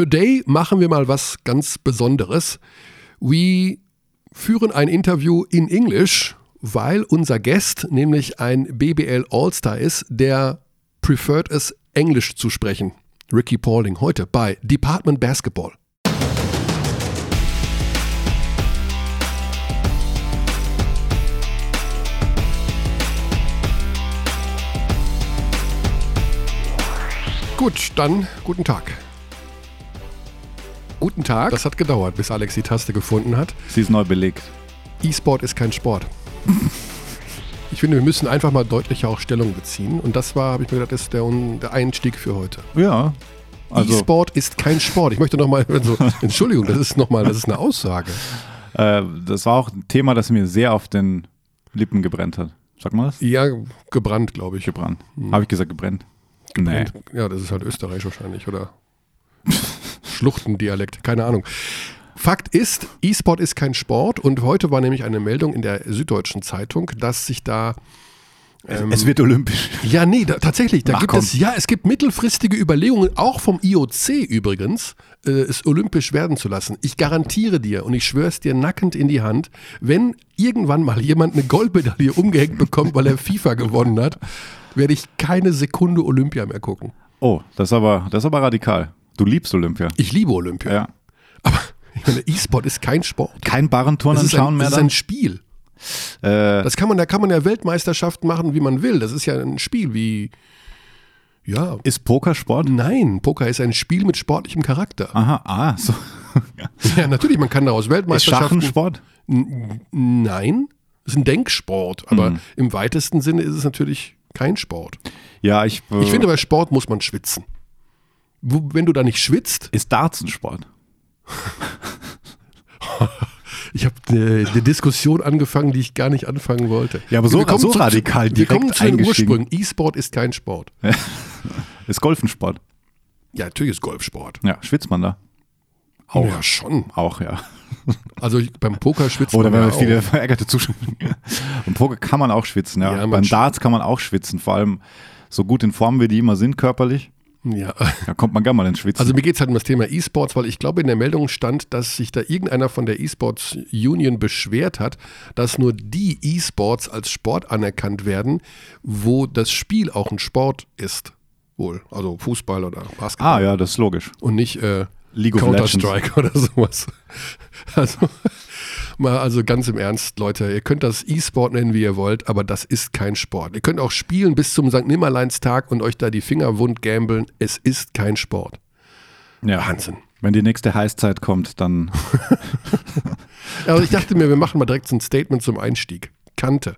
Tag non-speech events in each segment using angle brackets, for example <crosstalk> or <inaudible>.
Today machen wir mal was ganz Besonderes. We führen ein Interview in English, weil unser Guest nämlich ein BBL All-Star ist, der preferred es, Englisch zu sprechen. Ricky Pauling heute bei Department Basketball. Gut, dann guten Tag. Guten Tag. Das hat gedauert, bis Alex die Taste gefunden hat. Sie ist neu belegt. E-Sport ist kein Sport. <laughs> Ich finde, wir müssen einfach mal deutlicher auch Stellung beziehen. Und das war, habe ich mir gedacht, ist der, der Einstieg für heute. Ja. Also E-Sport ist kein Sport. Ich möchte nochmal, also, <laughs> Entschuldigung, das ist nochmal, das ist eine Aussage. Äh, das war auch ein Thema, das mir sehr auf den Lippen gebrennt hat. Sag mal das? Ja, gebrannt, glaube ich. Gebrannt. Hm. Habe ich gesagt, gebrennt? Nee. Ja, das ist halt Österreich wahrscheinlich, oder? <laughs> Schluchtendialekt, keine Ahnung. Fakt ist, E-Sport ist kein Sport und heute war nämlich eine Meldung in der Süddeutschen Zeitung, dass sich da ähm, es wird olympisch. Ja, nee, da, tatsächlich. Da Ach, gibt komm. es, ja, es gibt mittelfristige Überlegungen, auch vom IOC übrigens, äh, es olympisch werden zu lassen. Ich garantiere dir und ich schwöre es dir nackend in die Hand, wenn irgendwann mal jemand eine Goldmedaille umgehängt bekommt, weil er FIFA gewonnen hat, werde ich keine Sekunde Olympia mehr gucken. Oh, das ist aber, das ist aber radikal. Du liebst Olympia. Ich liebe Olympia. Ja. Aber ich meine, E-Sport ist kein Sport. Kein Barrenturnen schauen mehr. Das ist ein Spiel. Äh, das kann man, da kann man ja Weltmeisterschaften machen, wie man will. Das ist ja ein Spiel wie. Ja. Ist Poker Sport? Nein, Poker ist ein Spiel mit sportlichem Charakter. Aha, ah, so. ja. <laughs> ja, natürlich, man kann daraus Weltmeisterschaften. Ist Schachensport? Nein, es ist ein Denksport, aber mhm. im weitesten Sinne ist es natürlich kein Sport. Ja, ich. Äh, ich finde, bei Sport muss man schwitzen. Wenn du da nicht schwitzt. Ist Darts ein Sport? <laughs> ich habe eine, eine, Diskussion angefangen, die ich gar nicht anfangen wollte. Ja, aber so, so zu, radikal Wir kommen zu den Ursprüngen. E-Sport ist kein Sport. <laughs> ist Golf ein Sport? Ja, natürlich ist Golf Sport. Ja, schwitzt man da? Auch. Ja, schon. Auch, ja. Also ich, beim Poker schwitzt Oder man. Oder wenn man viele verärgerte Zuschauer. Beim Poker kann man auch schwitzen, ja. ja beim Darts kann man auch schwitzen, vor allem so gut in Form, wie die immer sind körperlich. Ja. Da kommt man gar mal ins Schwitzen. Also mir geht es halt um das Thema E-Sports, weil ich glaube, in der Meldung stand, dass sich da irgendeiner von der E-Sports Union beschwert hat, dass nur die E-Sports als Sport anerkannt werden, wo das Spiel auch ein Sport ist. Wohl. Also Fußball oder Basketball. Ah ja, das ist logisch. Und nicht äh, Counter-Strike <laughs> oder sowas. Also mal also ganz im Ernst, Leute, ihr könnt das E-Sport nennen, wie ihr wollt, aber das ist kein Sport. Ihr könnt auch spielen bis zum St. Nimmerleinstag und euch da die Finger wund gambeln. Es ist kein Sport. Ja. Wahnsinn. Wenn die nächste Heißzeit kommt, dann. <laughs> <laughs> also ich dachte mir, wir machen mal direkt so ein Statement zum Einstieg. Kante.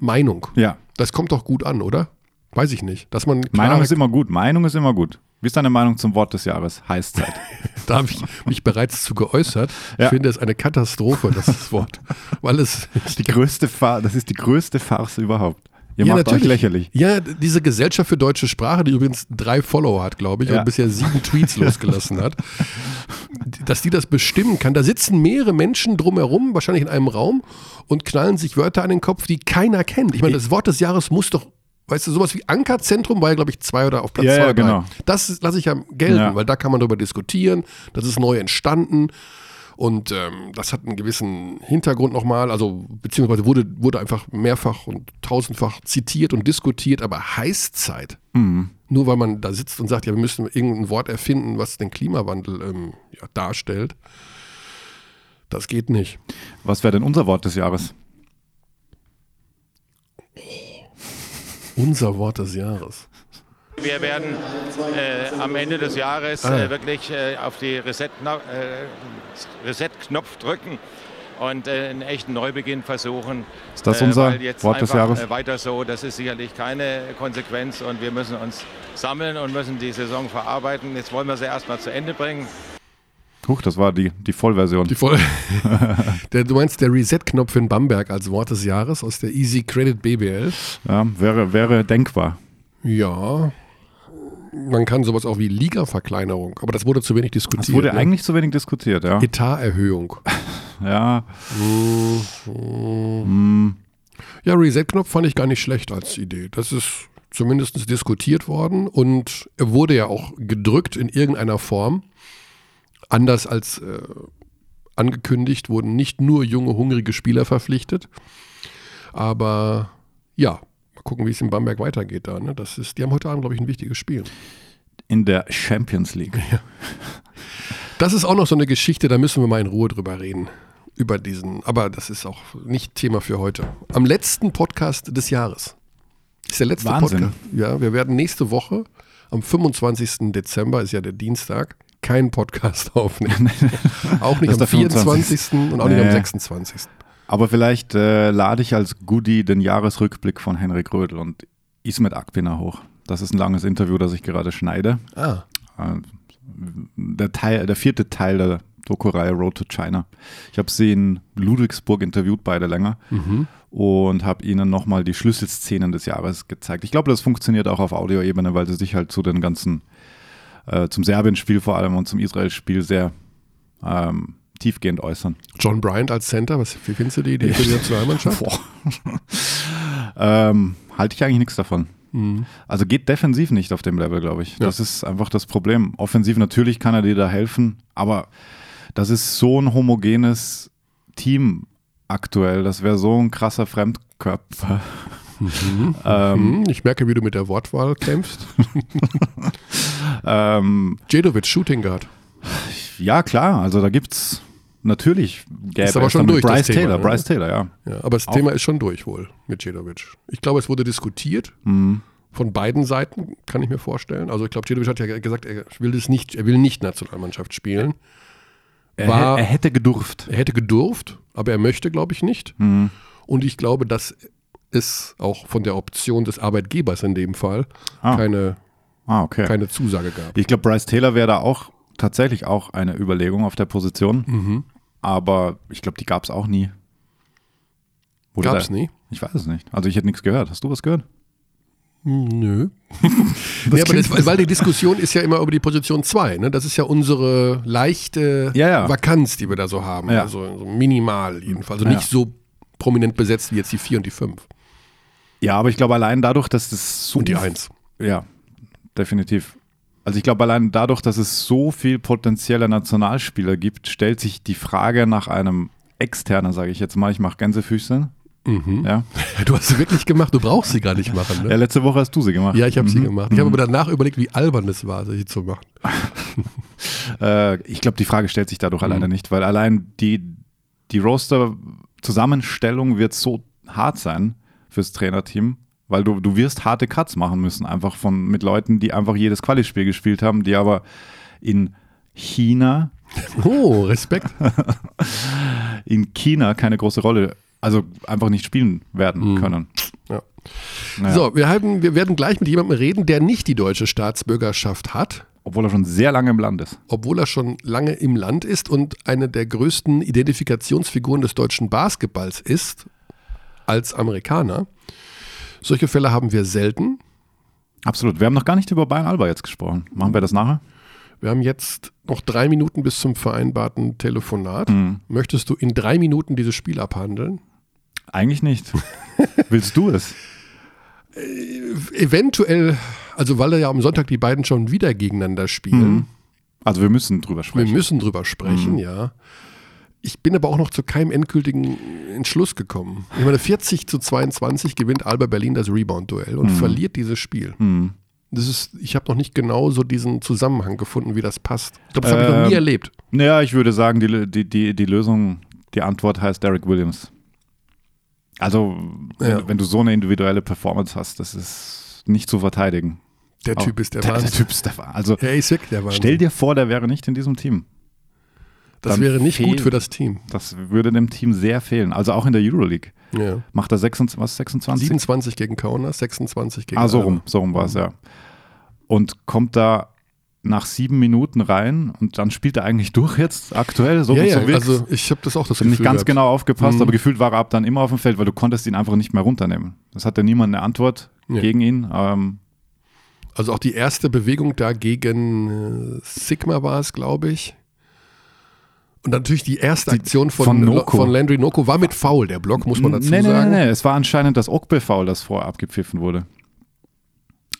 Meinung. Ja. Das kommt doch gut an, oder? Weiß ich nicht. Dass man Meinung ist immer gut. Meinung ist immer gut. Wie ist deine Meinung zum Wort des Jahres? Heißzeit. <laughs> da habe ich mich bereits zu geäußert. Ich ja. finde es eine Katastrophe, das Wort. <laughs> Weil es die größte das ist die größte Farce überhaupt. Ihr ja, macht natürlich. euch lächerlich. Ja, diese Gesellschaft für deutsche Sprache, die übrigens drei Follower hat, glaube ich, ja. und bisher sieben Tweets <laughs> losgelassen hat, dass die das bestimmen kann. Da sitzen mehrere Menschen drumherum, wahrscheinlich in einem Raum, und knallen sich Wörter an den Kopf, die keiner kennt. Ich meine, das Wort des Jahres muss doch weißt du, sowas wie Ankerzentrum war ja, glaube ich, zwei oder auf Platz ja, zwei. Ja, genau. Das lasse ich ja gelten, ja. weil da kann man darüber diskutieren. Das ist neu entstanden. Und ähm, das hat einen gewissen Hintergrund nochmal, also beziehungsweise wurde, wurde einfach mehrfach und tausendfach zitiert und diskutiert, aber Heißzeit, mhm. nur weil man da sitzt und sagt, ja, wir müssen irgendein Wort erfinden, was den Klimawandel ähm, ja, darstellt, das geht nicht. Was wäre denn unser Wort des Jahres? Unser Wort des Jahres. Wir werden äh, am Ende des Jahres ah. äh, wirklich äh, auf die Reset-Knopf äh, Reset drücken und äh, einen echten Neubeginn versuchen. Ist das unser Wort des Jahres? Äh, weiter so, das ist sicherlich keine Konsequenz und wir müssen uns sammeln und müssen die Saison verarbeiten. Jetzt wollen wir sie erstmal zu Ende bringen. Huch, das war die, die Vollversion. Die Voll <laughs> der, du meinst der Reset-Knopf in Bamberg als Wort des Jahres aus der Easy Credit BBL? Ja, wäre, wäre denkbar. Ja. Man kann sowas auch wie Liga-Verkleinerung, aber das wurde zu wenig diskutiert. Das wurde ne? eigentlich zu wenig diskutiert, ja. Etaterhöhung. <laughs> ja. Mhm. Ja, Reset-Knopf fand ich gar nicht schlecht als Idee. Das ist zumindest diskutiert worden und er wurde ja auch gedrückt in irgendeiner Form. Anders als äh, angekündigt wurden nicht nur junge, hungrige Spieler verpflichtet. Aber ja, mal gucken, wie es in Bamberg weitergeht da. Ne? Das ist, die haben heute Abend, glaube ich, ein wichtiges Spiel. In der Champions League. Ja. Das ist auch noch so eine Geschichte, da müssen wir mal in Ruhe drüber reden. Über diesen, aber das ist auch nicht Thema für heute. Am letzten Podcast des Jahres. Ist der letzte Wahnsinn. Podcast. Ja, wir werden nächste Woche, am 25. Dezember, ist ja der Dienstag, keinen Podcast <laughs> aufnehmen. <laughs> auch nicht am 24. und auch nicht am 26. Aber vielleicht äh, lade ich als Goodie den Jahresrückblick von Henrik Rödel und Ismet Akpina hoch. Das ist ein langes Interview, das ich gerade schneide. Ah. Äh, der, Teil, der vierte Teil der Doku-Reihe Road to China. Ich habe sie in Ludwigsburg interviewt, beide länger, mhm. und habe ihnen nochmal die Schlüsselszenen des Jahres gezeigt. Ich glaube, das funktioniert auch auf Audioebene, weil sie sich halt zu den ganzen, äh, zum Serbien-Spiel vor allem und zum Israel-Spiel sehr ähm, tiefgehend äußern. John Bryant als Center, was, wie findest du die Idee für die Nationalmannschaft? <laughs> ähm, Halte ich eigentlich nichts davon. Mhm. Also geht defensiv nicht auf dem Level, glaube ich. Ja. Das ist einfach das Problem. Offensiv natürlich kann er dir da helfen, aber das ist so ein homogenes Team aktuell. Das wäre so ein krasser Fremdkörper. Mhm. <laughs> ähm, mhm. ich merke, wie du mit der Wortwahl kämpfst. <laughs> ähm, Jedovic, Shooting Guard. Ja, klar. Also da gibt es natürlich gäbe ist aber schon durch, Bryce Taylor, Thema, ne? Bryce Taylor, ja. ja aber das Auch. Thema ist schon durch wohl mit Jedovic. Ich glaube, es wurde diskutiert. Mhm. Von beiden Seiten, kann ich mir vorstellen. Also ich glaube, Jedovic hat ja gesagt, er will das nicht, er will nicht Nationalmannschaft spielen. War, er, hätte gedurft. Er hätte gedurft, aber er möchte, glaube ich, nicht. Mhm. Und ich glaube, dass es auch von der Option des Arbeitgebers in dem Fall ah. keine, ah, okay. keine Zusage gab. Ich glaube, Bryce Taylor wäre da auch tatsächlich auch eine Überlegung auf der Position. Mhm. Aber ich glaube, die gab es auch nie. Gab es nie? Ich weiß es nicht. Also ich hätte nichts gehört. Hast du was gehört? Nö. <laughs> nee, aber das, weil die <laughs> Diskussion ist ja immer über die Position 2. Ne? Das ist ja unsere leichte ja, ja. Vakanz, die wir da so haben. Ja. Also so minimal jedenfalls. Also nicht so prominent besetzt wie jetzt die 4 und die 5. Ja, aber ich glaube allein dadurch, dass das so. Und die 1. Ja, definitiv. Also ich glaube, allein dadurch, dass es so viel potenzielle Nationalspieler gibt, stellt sich die Frage nach einem externen, sage ich jetzt mal, ich mache Gänsefüßchen, Mhm. Ja. <laughs> Du hast sie wirklich gemacht, du brauchst sie gar nicht machen. Ne? Ja, letzte Woche hast du sie gemacht. Ja, ich habe mhm. sie gemacht. Ich habe aber danach überlegt, wie albern es war, sie zu machen. <laughs> äh, ich glaube, die Frage stellt sich dadurch mhm. alleine nicht, weil allein die, die Roster-Zusammenstellung wird so hart sein fürs Trainerteam, weil du, du wirst harte Cuts machen müssen, einfach von mit Leuten, die einfach jedes Quali-Spiel gespielt haben, die aber in China. Oh, Respekt. <laughs> in China keine große Rolle also einfach nicht spielen werden mhm. können. Ja. Naja. So, wir, haben, wir werden gleich mit jemandem reden, der nicht die deutsche Staatsbürgerschaft hat. Obwohl er schon sehr lange im Land ist. Obwohl er schon lange im Land ist und eine der größten Identifikationsfiguren des deutschen Basketballs ist, als Amerikaner. Solche Fälle haben wir selten. Absolut. Wir haben noch gar nicht über Bayern Alba jetzt gesprochen. Machen wir das nachher? Wir haben jetzt noch drei Minuten bis zum vereinbarten Telefonat. Mhm. Möchtest du in drei Minuten dieses Spiel abhandeln? Eigentlich nicht. <laughs> Willst du es? Äh, eventuell, also weil ja am Sonntag die beiden schon wieder gegeneinander spielen. Mhm. Also wir müssen drüber sprechen. Wir müssen drüber sprechen, mhm. ja. Ich bin aber auch noch zu keinem endgültigen Entschluss gekommen. Ich meine, 40 zu 22 gewinnt Alba Berlin das Rebound-Duell und mhm. verliert dieses Spiel. Mhm. Das ist, ich habe noch nicht genau so diesen Zusammenhang gefunden, wie das passt. Ich glaube, das habe ich noch nie ähm, erlebt. Naja, ich würde sagen, die, die, die, die Lösung, die Antwort heißt Derek Williams. Also, ja. wenn, wenn, du so eine individuelle Performance hast, das ist nicht zu verteidigen. Der Typ ist der, der Wahnsinn. Der Typ ist der Wahnsinn. Also, der ist wirklich der Wahnsinn. Stell dir vor, der wäre nicht in diesem Team. Das wäre nicht fehlen, gut für das Team. Das würde dem Team sehr fehlen. Also auch in der Euroleague. Ja. Macht er 26, was, 26? 27 gegen Kaunas, 26 gegen Ah, so rum, so rum war es, ja und kommt da nach sieben Minuten rein und dann spielt er eigentlich durch jetzt aktuell. So ja, ja, so also ich habe das auch das Gefühl Nicht ganz gehabt. genau aufgepasst, mhm. aber gefühlt war er ab dann immer auf dem Feld, weil du konntest ihn einfach nicht mehr runternehmen. Das hatte niemand eine Antwort ja. gegen ihn. Ähm, also auch die erste Bewegung da gegen äh, Sigma war es, glaube ich. Und natürlich die erste Aktion von, von, Noko. von Landry Noko war mit Foul, der Block, muss man dazu nee, sagen. Nee, nee, nee, es war anscheinend das Okbe-Foul, das vorher abgepfiffen wurde.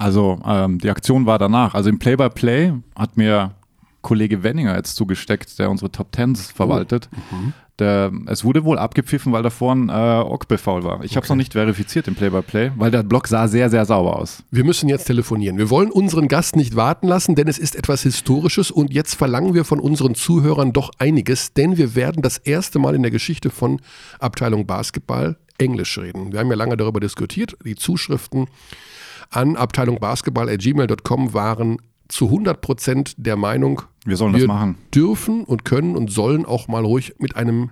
Also ähm, die Aktion war danach. Also im Play-by-Play -play hat mir Kollege Wenninger jetzt zugesteckt, der unsere Top Tens verwaltet. Oh. Mhm. Der, es wurde wohl abgepfiffen, weil davor ein äh, Ogbe-Foul war. Ich okay. habe es noch nicht verifiziert im Play-by-Play, -play, weil der Block sah sehr, sehr sauber aus. Wir müssen jetzt telefonieren. Wir wollen unseren Gast nicht warten lassen, denn es ist etwas Historisches und jetzt verlangen wir von unseren Zuhörern doch einiges, denn wir werden das erste Mal in der Geschichte von Abteilung Basketball Englisch reden. Wir haben ja lange darüber diskutiert. Die Zuschriften an Abteilung Basketball.gmail.com waren zu 100 Prozent der Meinung, wir sollen wir das machen. dürfen und können und sollen auch mal ruhig mit einem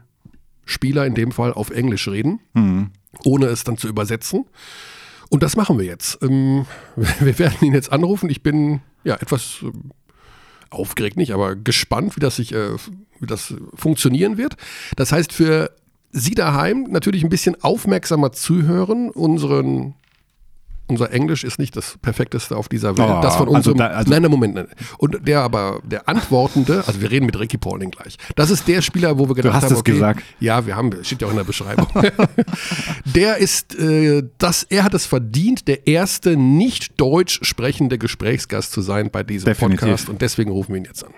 Spieler in dem Fall auf Englisch reden, mhm. ohne es dann zu übersetzen. Und das machen wir jetzt. Ähm, <laughs> wir werden ihn jetzt anrufen. Ich bin ja etwas ähm, aufgeregt nicht, aber gespannt, wie das sich, äh, wie das funktionieren wird. Das heißt für Sie daheim natürlich ein bisschen aufmerksamer zuhören, unseren unser Englisch ist nicht das perfekteste auf dieser Welt. Oh, das von unserem. Also da, also nein, nein, Moment. Nein. Und der aber, der Antwortende, also wir reden mit Ricky Pauling gleich. Das ist der Spieler, wo wir gedacht du hast haben, okay, es gesagt. ja, wir haben, steht ja auch in der Beschreibung. <laughs> der ist, äh, das, er hat es verdient, der erste nicht deutsch sprechende Gesprächsgast zu sein bei diesem Definitiv. Podcast. Und deswegen rufen wir ihn jetzt an.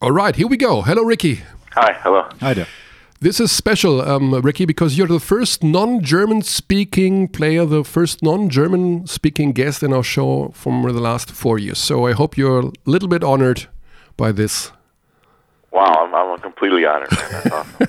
Alright, here we go. Hello, Ricky. Hi, hello. Hi there. This is special, um, Ricky, because you're the first non German speaking player, the first non German speaking guest in our show from the last four years. So I hope you're a little bit honored by this. Wow, I'm, I'm completely honored. <laughs> Awesome.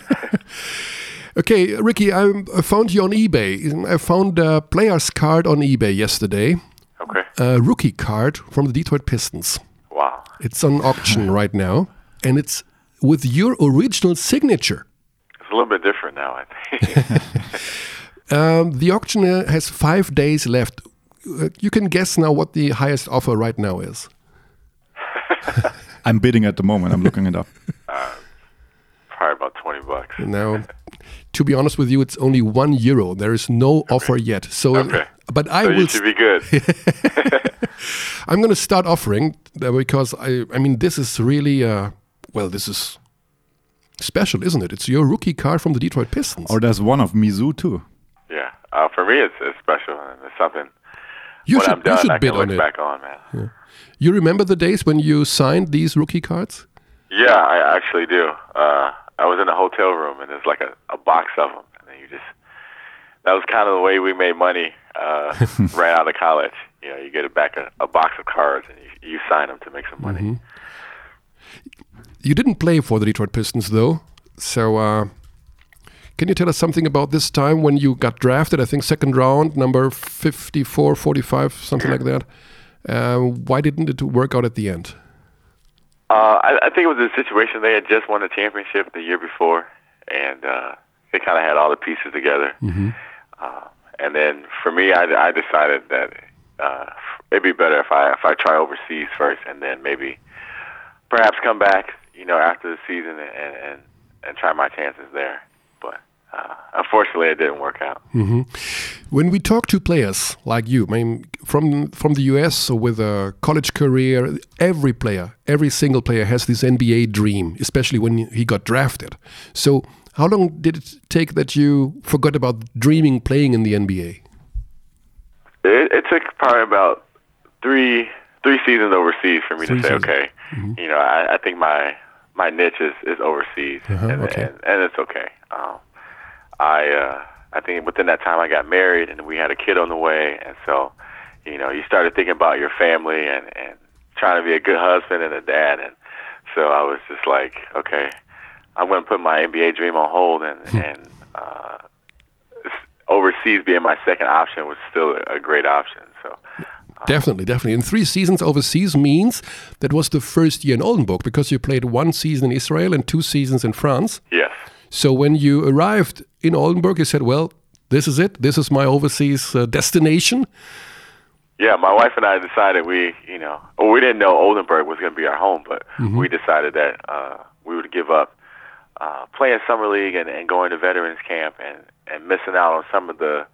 <laughs> okay, Ricky, I, I, found you on eBay. I found a player's card on eBay yesterday. Okay. A rookie card from the Detroit Pistons. Wow. It's on auction right now, and it's with your original signature a little bit different now, I think. <laughs> <laughs> um, the auction has five days left. Uh, you can guess now what the highest offer right now is. <laughs> I'm bidding at the moment. I'm looking it up. Uh, probably about 20 bucks. Now, to be honest with you, it's only one euro. There is no okay. offer yet. So, okay. but I so will. You should be good. I'm going to start offering uh, because I, I mean, this is really, uh, well, this is special, isn't it? It's your rookie card from the Detroit Pistons. Or there's one of Mizzou too. Yeah, uh, for me it's, it's special and it's something. You when should, I'm done, you should I bid on it. back on, man. Yeah. You remember the days when you signed these rookie cards? Yeah, I actually do. Uh, I was in a hotel room and there's like a, a box of them, and then you just that was kind of the way we made money uh, <laughs> right out of college. You know, you get a back a, a box of cards and you, you sign them to make some money. Mm-hmm. You didn't play for the Detroit Pistons, though. So, uh, can you tell us something about this time when you got drafted? I think second round, number 54, 45, something like that. Uh, why didn't it work out at the end? Uh, I, I, think it was a situation they had just won a championship the year before, and uh, they kind of had all the pieces together. Mm-hmm. Uh, and then for me, I, I decided that uh, it'd be better if I if I try overseas first, and then maybe perhaps come back, you know, after the season and, and and try my chances there. But uh, unfortunately, it didn't work out. Mm-hmm. When we talk to players like you, I mean, from from the US or with a college career, every player, every single player has this NBA dream, especially when he got drafted. So, how long did it take that you forgot about dreaming playing in the NBA? It, it took probably about three three seasons overseas for me three to say, seasons. okay, mm-hmm. you know, I, I think my my niche is, is overseas, uh-huh, and, okay. and, and it's okay. Um, I uh, I think within that time I got married and we had a kid on the way, and so you know you started thinking about your family and and trying to be a good husband and a dad, and so I was just like, okay, I'm going to put my NBA dream on hold, and hmm. and uh, overseas being my second option was still a, a great option. Definitely, definitely. And three seasons overseas means that was the first year in Oldenburg because you played one season in Israel and two seasons in France. Yes. So when you arrived in Oldenburg, you said, well, this is it. This is my overseas uh, destination. Yeah, my wife and I decided we, you know, well, we didn't know Oldenburg was going to be our home, but mm-hmm. we decided that uh, we would give up uh, playing summer league and, and going to veterans camp and, and missing out on some of the,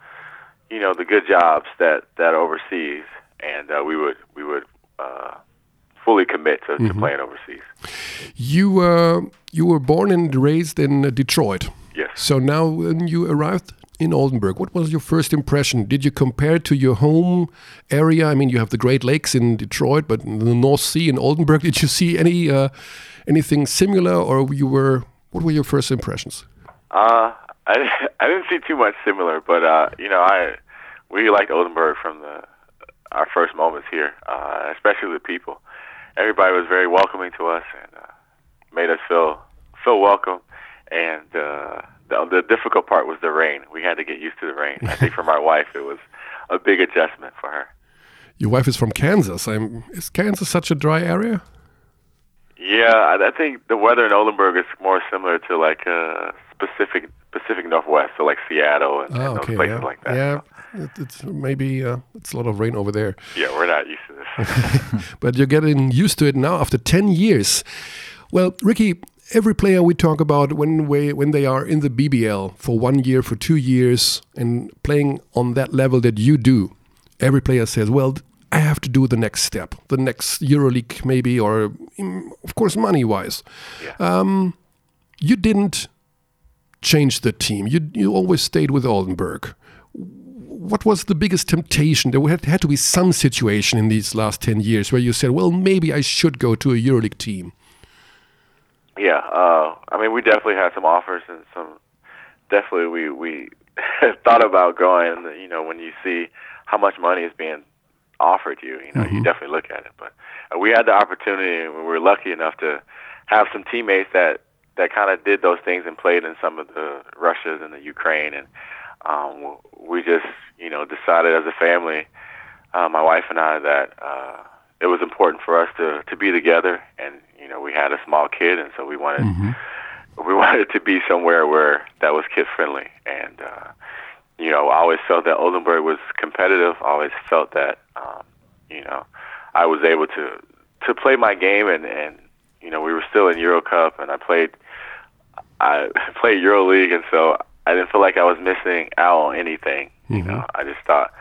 you know, the good jobs that that overseas and uh, we would we would uh, fully commit to, mm-hmm. to, playing overseas. You uh, you were born and raised in Detroit. Yes. So now when you arrived in Oldenburg. What was your first impression? Did you compare to your home area? I mean, you have the Great Lakes in Detroit, but in the North Sea in Oldenburg, <laughs> did you see any uh, anything similar, or you were? What were your first impressions? Uh, I <laughs> I didn't see too much similar, but uh, you know, I we liked Oldenburg from the our first moments here, uh, especially the people. Everybody was very welcoming to us and uh, made us feel feel welcome. And uh, the, the difficult part was the rain. We had to get used to the rain. I think for my <laughs> wife, it was a big adjustment for her. Your wife is from Kansas. I'm, is Kansas such a dry area? Yeah, I, I think the weather in Oldenburg is more similar to like a specific Pacific Northwest, so like Seattle and, oh, and those places yeah. like that. Yeah, it, it's maybe uh, it's a lot of rain over there. Yeah, we're not used to this. <laughs> but you're getting used to it now after 10 years. Well, Ricky, every player we talk about when we, when they are in the BBL for one year, for two years, and playing on that level that you do, every player says, "Well, I have to do the next step, the next EuroLeague maybe, or mm, of course money wise." Yeah. Um, you didn't change the team. You you always stayed with Oldenburg. What was the biggest temptation? There had, had to be some situation in these last ten years where you said, "Well, maybe I should go to a EuroLeague team." Yeah, uh, I mean, we definitely had some offers and some. Definitely, we we <laughs> thought about going. You know, when you see how much money is being offered you, you know, mm-hmm. you definitely look at it. But uh, we had the opportunity, and we were lucky enough to have some teammates that that kind of did those things and played in some of the Russias and the Ukraine, and um, we just, you know, decided as a family, uh, my wife and I, that uh, it was important for us to to be together and you know, we had a small kid, and so we wanted mm-hmm. we <laughs> wanted to be somewhere where that was kid friendly. And uh, you know, I always felt that Oldenburg was competitive. I always felt that um, you know I was able to to play my game, and and you know we were still in Euro Cup, and I played I played Euro League, and so I didn't feel like I was missing out on anything. Mm-hmm. You know, I just thought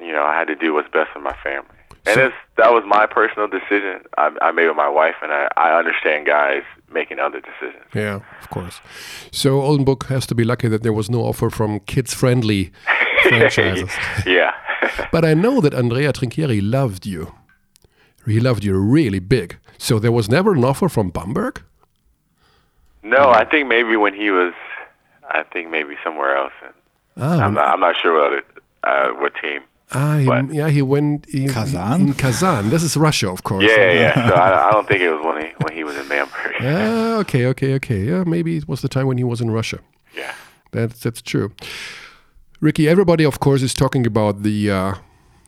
you know I had to do what's best for my family. And so, it's, that was my personal decision I, I made with my wife, and I, I understand guys making other decisions. Yeah, of course. So Oldenburg has to be lucky that there was no offer from kids-friendly <laughs> franchises. yeah. <laughs> but I know that Andrea Trinchieri loved you. He loved you really big. So there was never an offer from Bamberg? No, I think maybe when he was, I think maybe somewhere else. Ah, I'm, not, I'm not sure what, it, uh, what team. Ah, he, yeah, he went in Kazan. In Kazan, this is Russia, of course. Yeah, yeah. so <laughs> I, I, don't think it was when he when he was in Bamberg. Ah, okay, okay, okay. Yeah, maybe it was the time when he was in Russia. Yeah, that's that's true. Ricky, everybody, of course, is talking about the uh,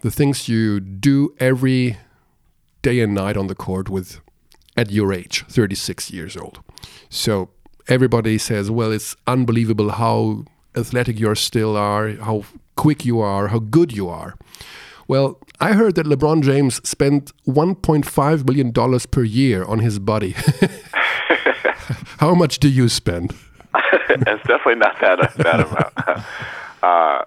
the things you do every day and night on the court with at your age, 36 years old. So everybody says, well, it's unbelievable how athletic you still are, how quick you are, how good you are. Well, I heard that LeBron James spent $1.5 million per year on his body. <laughs> <laughs> how much do you spend? <laughs> it's definitely not that, that amount. Uh,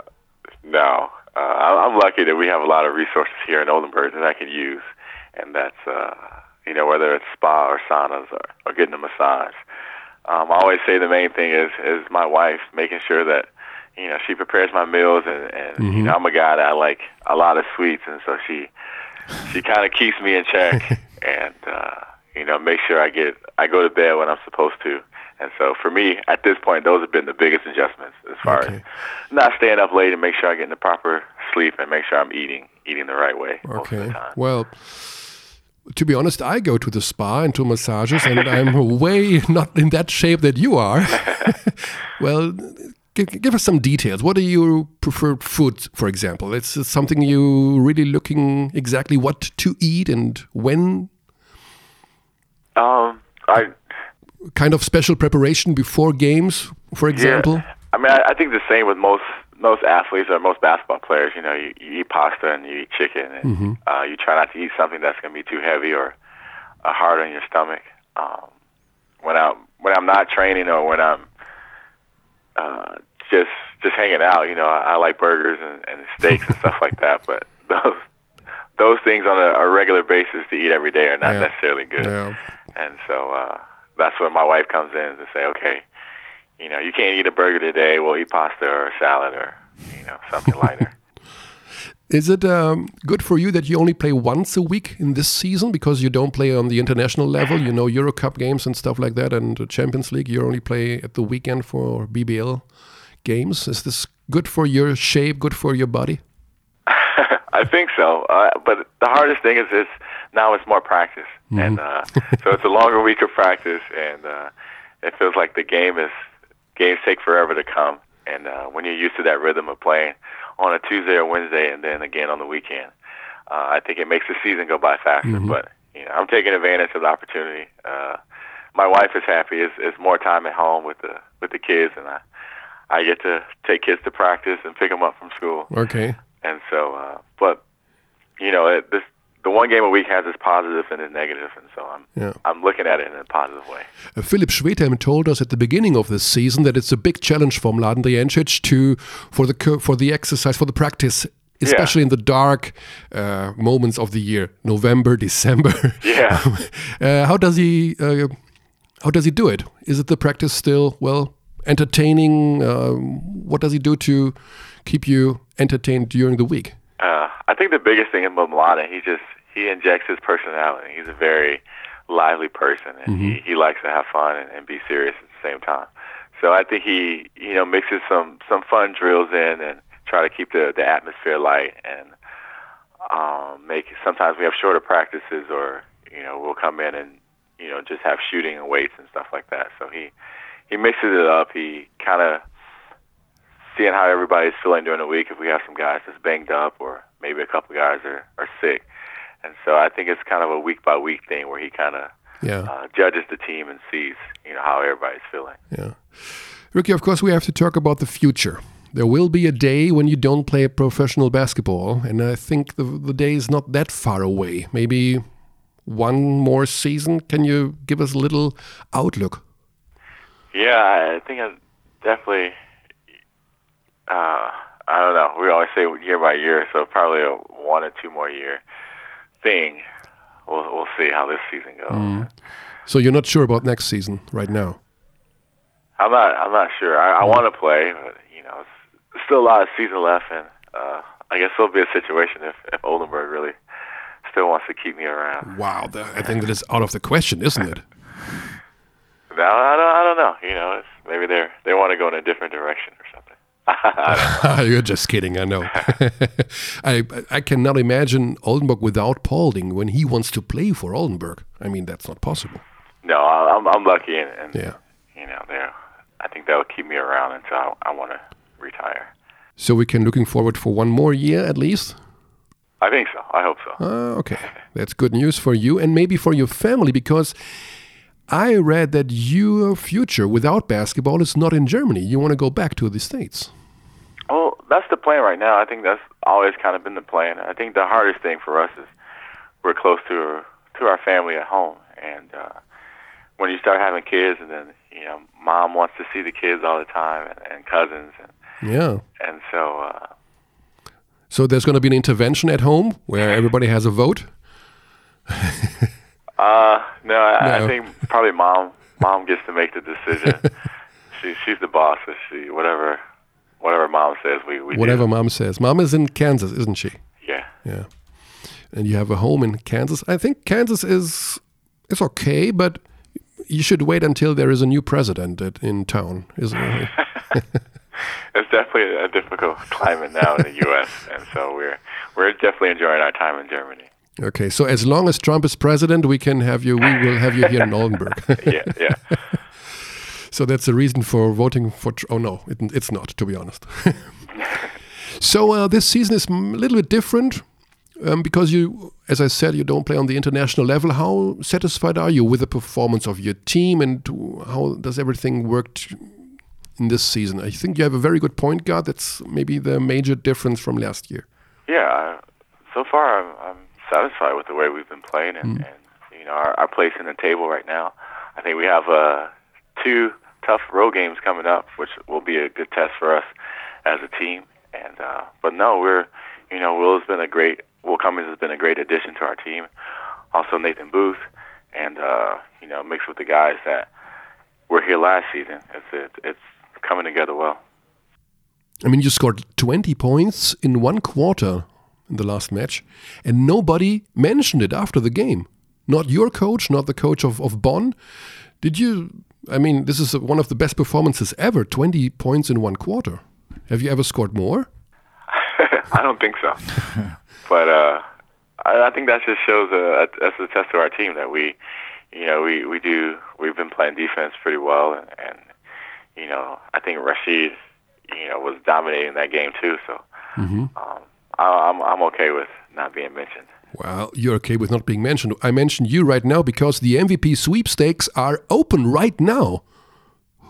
no. Uh, I'm lucky that we have a lot of resources here in Oldenburg that I can use. And that's, uh, you know, whether it's spa or saunas or, or getting a massage. Um, I always say the main thing is, is my wife making sure that you know, she prepares my meals, and, and mm-hmm. you know, I'm a guy that I like a lot of sweets, and so she she kind of keeps me in check, <laughs> and uh, you know, make sure I get I go to bed when I'm supposed to. And so for me, at this point, those have been the biggest adjustments as far okay. as not staying up late and make sure I get in the proper sleep and make sure I'm eating eating the right way. Okay. Well to be honest, I go to the spa and to massages, and I'm <laughs> way not in that shape that you are. <laughs> well, give, give us some details. What are your preferred foods, for example? It's something you really looking exactly what to eat and when. Um, I kind of special preparation before games, for example. Yeah. I mean, I, I think the same with most most athletes or most basketball players. You know, you, you eat pasta and you eat chicken, and mm-hmm. uh, you try not to eat something that's going to be too heavy or uh, hard on your stomach. Um, when I'm when I'm not training or when I'm uh, just just hanging out. You know, I, I like burgers and, and steaks and stuff like that, but <laughs> those those things on a, a regular basis to eat every day are not yeah. necessarily good. Yeah. And so uh, that's where my wife comes in to say, okay, you know, you can't eat a burger today. We'll eat pasta or salad or you know something <laughs> lighter. Is it um, good for you that you only play once a week in this season because you don't play on the international level? You know, Euro Cup games and stuff like that, and the Champions League. You only play at the weekend for BBL games. Is this good for your shape? Good for your body? <laughs> I think so. Uh, but the hardest thing is this: now it's more practice, mm -hmm. and uh, so it's a longer week of practice, and uh, it feels like the game is games take forever to come. And uh, when you're used to that rhythm of playing on a Tuesday or Wednesday, and then again on the weekend. Uh, I think it makes the season go by faster. Mm-hmm. But you know, I'm taking advantage of the opportunity. Uh, my wife is happy. It's, it's more time at home with the with the kids, and I I get to take kids to practice and pick them up from school. Okay. And so, uh, but you know, it, this the one game a week has its and its negatives, and so I'm yeah. I'm looking at it in a positive way. Uh, Philipp Schwedhelm told us at the beginning of this season that it's a big challenge for Mladen Drijancic to for the for the exercise for the practice. Especially yeah. in the dark uh, moments of the year, November, <laughs> December. Yeah. <laughs> uh, how does he? Uh, how does he do it? Is it the practice still well entertaining? Um, what does he do to keep you entertained during the week? Uh, I think the biggest thing about Mladen, he just he injects his personality. He's a very lively person, and mm-hmm. he, he likes to have fun and, and be serious at the same time. So I think he you know mixes some some fun drills in and try to keep the the atmosphere light and um, make. Sometimes we have shorter practices, or you know we'll come in and you know just have shooting and weights and stuff like that. So he he mixes it up. He kind of seeing how everybody's feeling during the week. If we have some guys that's banged up, or maybe a couple guys are are sick, and so I think it's kind of a week by week thing where he kind of yeah. uh, judges the team and sees you know how everybody's feeling. Yeah, Ricky. Of course, we have to talk about the future. There will be a day when you don't play professional basketball, and I think the the day is not that far away. Maybe one more season. Can you give us a little outlook? Yeah, I think I definitely. Uh, I don't know. We always say year by year, so probably a one or two more year thing. We'll we'll see how this season goes. Mm. So you're not sure about next season right now. I'm not. I'm not sure. I, I mm. want to play, but you know, it's still a lot of season left, and uh, I guess there'll be a situation if if Oldenburg really still wants to keep me around. Wow, the, I think that is out of the question, isn't it? <laughs> no, I don't. I don't know. You know, maybe they they want to go in a different direction or something. <laughs> You're just kidding, I know. <laughs> I I cannot imagine Oldenburg without Paulding when he wants to play for Oldenburg. I mean, that's not possible. No, I'm I'm lucky, and, and yeah, you know, there. I think that will keep me around until I, I want to retire. So we can looking forward for one more year at least. I think so. I hope so. Uh, okay, that's good news for you and maybe for your family because I read that your future without basketball is not in Germany. You want to go back to the States. Well, that's the plan right now. I think that's always kind of been the plan. I think the hardest thing for us is we're close to to our family at home, and uh, when you start having kids, and then you know, mom wants to see the kids all the time, and, and cousins, and yeah, and so. Uh, so there's going to be an intervention at home where <laughs> everybody has a vote. uh, no, I, no. I think probably mom. Mom gets to make the decision. <laughs> she she's the boss. So she whatever whatever mom says, we, we whatever do. mom says. Mom is in Kansas, isn't she? Yeah. Yeah. And you have a home in Kansas. I think Kansas is is okay, but you should wait until there is a new president in town, isn't it? <laughs> <laughs> it's definitely a difficult climate now in the U.S., and so we're we're definitely enjoying our time in Germany. Okay, so as long as Trump is president, we can have you. We will have you here in Oldenburg. <laughs> yeah, yeah. So that's the reason for voting for. Oh no, it, it's not, to be honest. <laughs> so uh, this season is a little bit different um, because you, as I said, you don't play on the international level. How satisfied are you with the performance of your team, and how does everything work in this season? I think you have a very good point guard. That's maybe the major difference from last year. Yeah, so far I'm, I'm satisfied with the way we've been playing, and, mm. and you know our, our place in the table right now. I think we have a two tough road games coming up, which will be a good test for us as a team. And uh, but no, we're you know Will has been a great Will Cummings has been a great addition to our team. Also Nathan Booth, and uh, you know mixed with the guys that were here last season. It's it, it's coming together well. I mean, you scored 20 points in one quarter in the last match, and nobody mentioned it after the game. Not your coach, not the coach of, of Bonn. Did you? I mean, this is one of the best performances ever 20 points in one quarter. Have you ever scored more? <laughs> I don't think so. <laughs> but uh, I, I think that just shows a, a, that's a test of our team that we, you know, we, we do, we've been playing defense pretty well. And, and you know, I think Rashid, you know, was dominating that game too. So mm-hmm. um, I, I'm, I'm okay with not being mentioned. Well, you're okay with not being mentioned. I mentioned you right now because the MVP sweepstakes are open right now.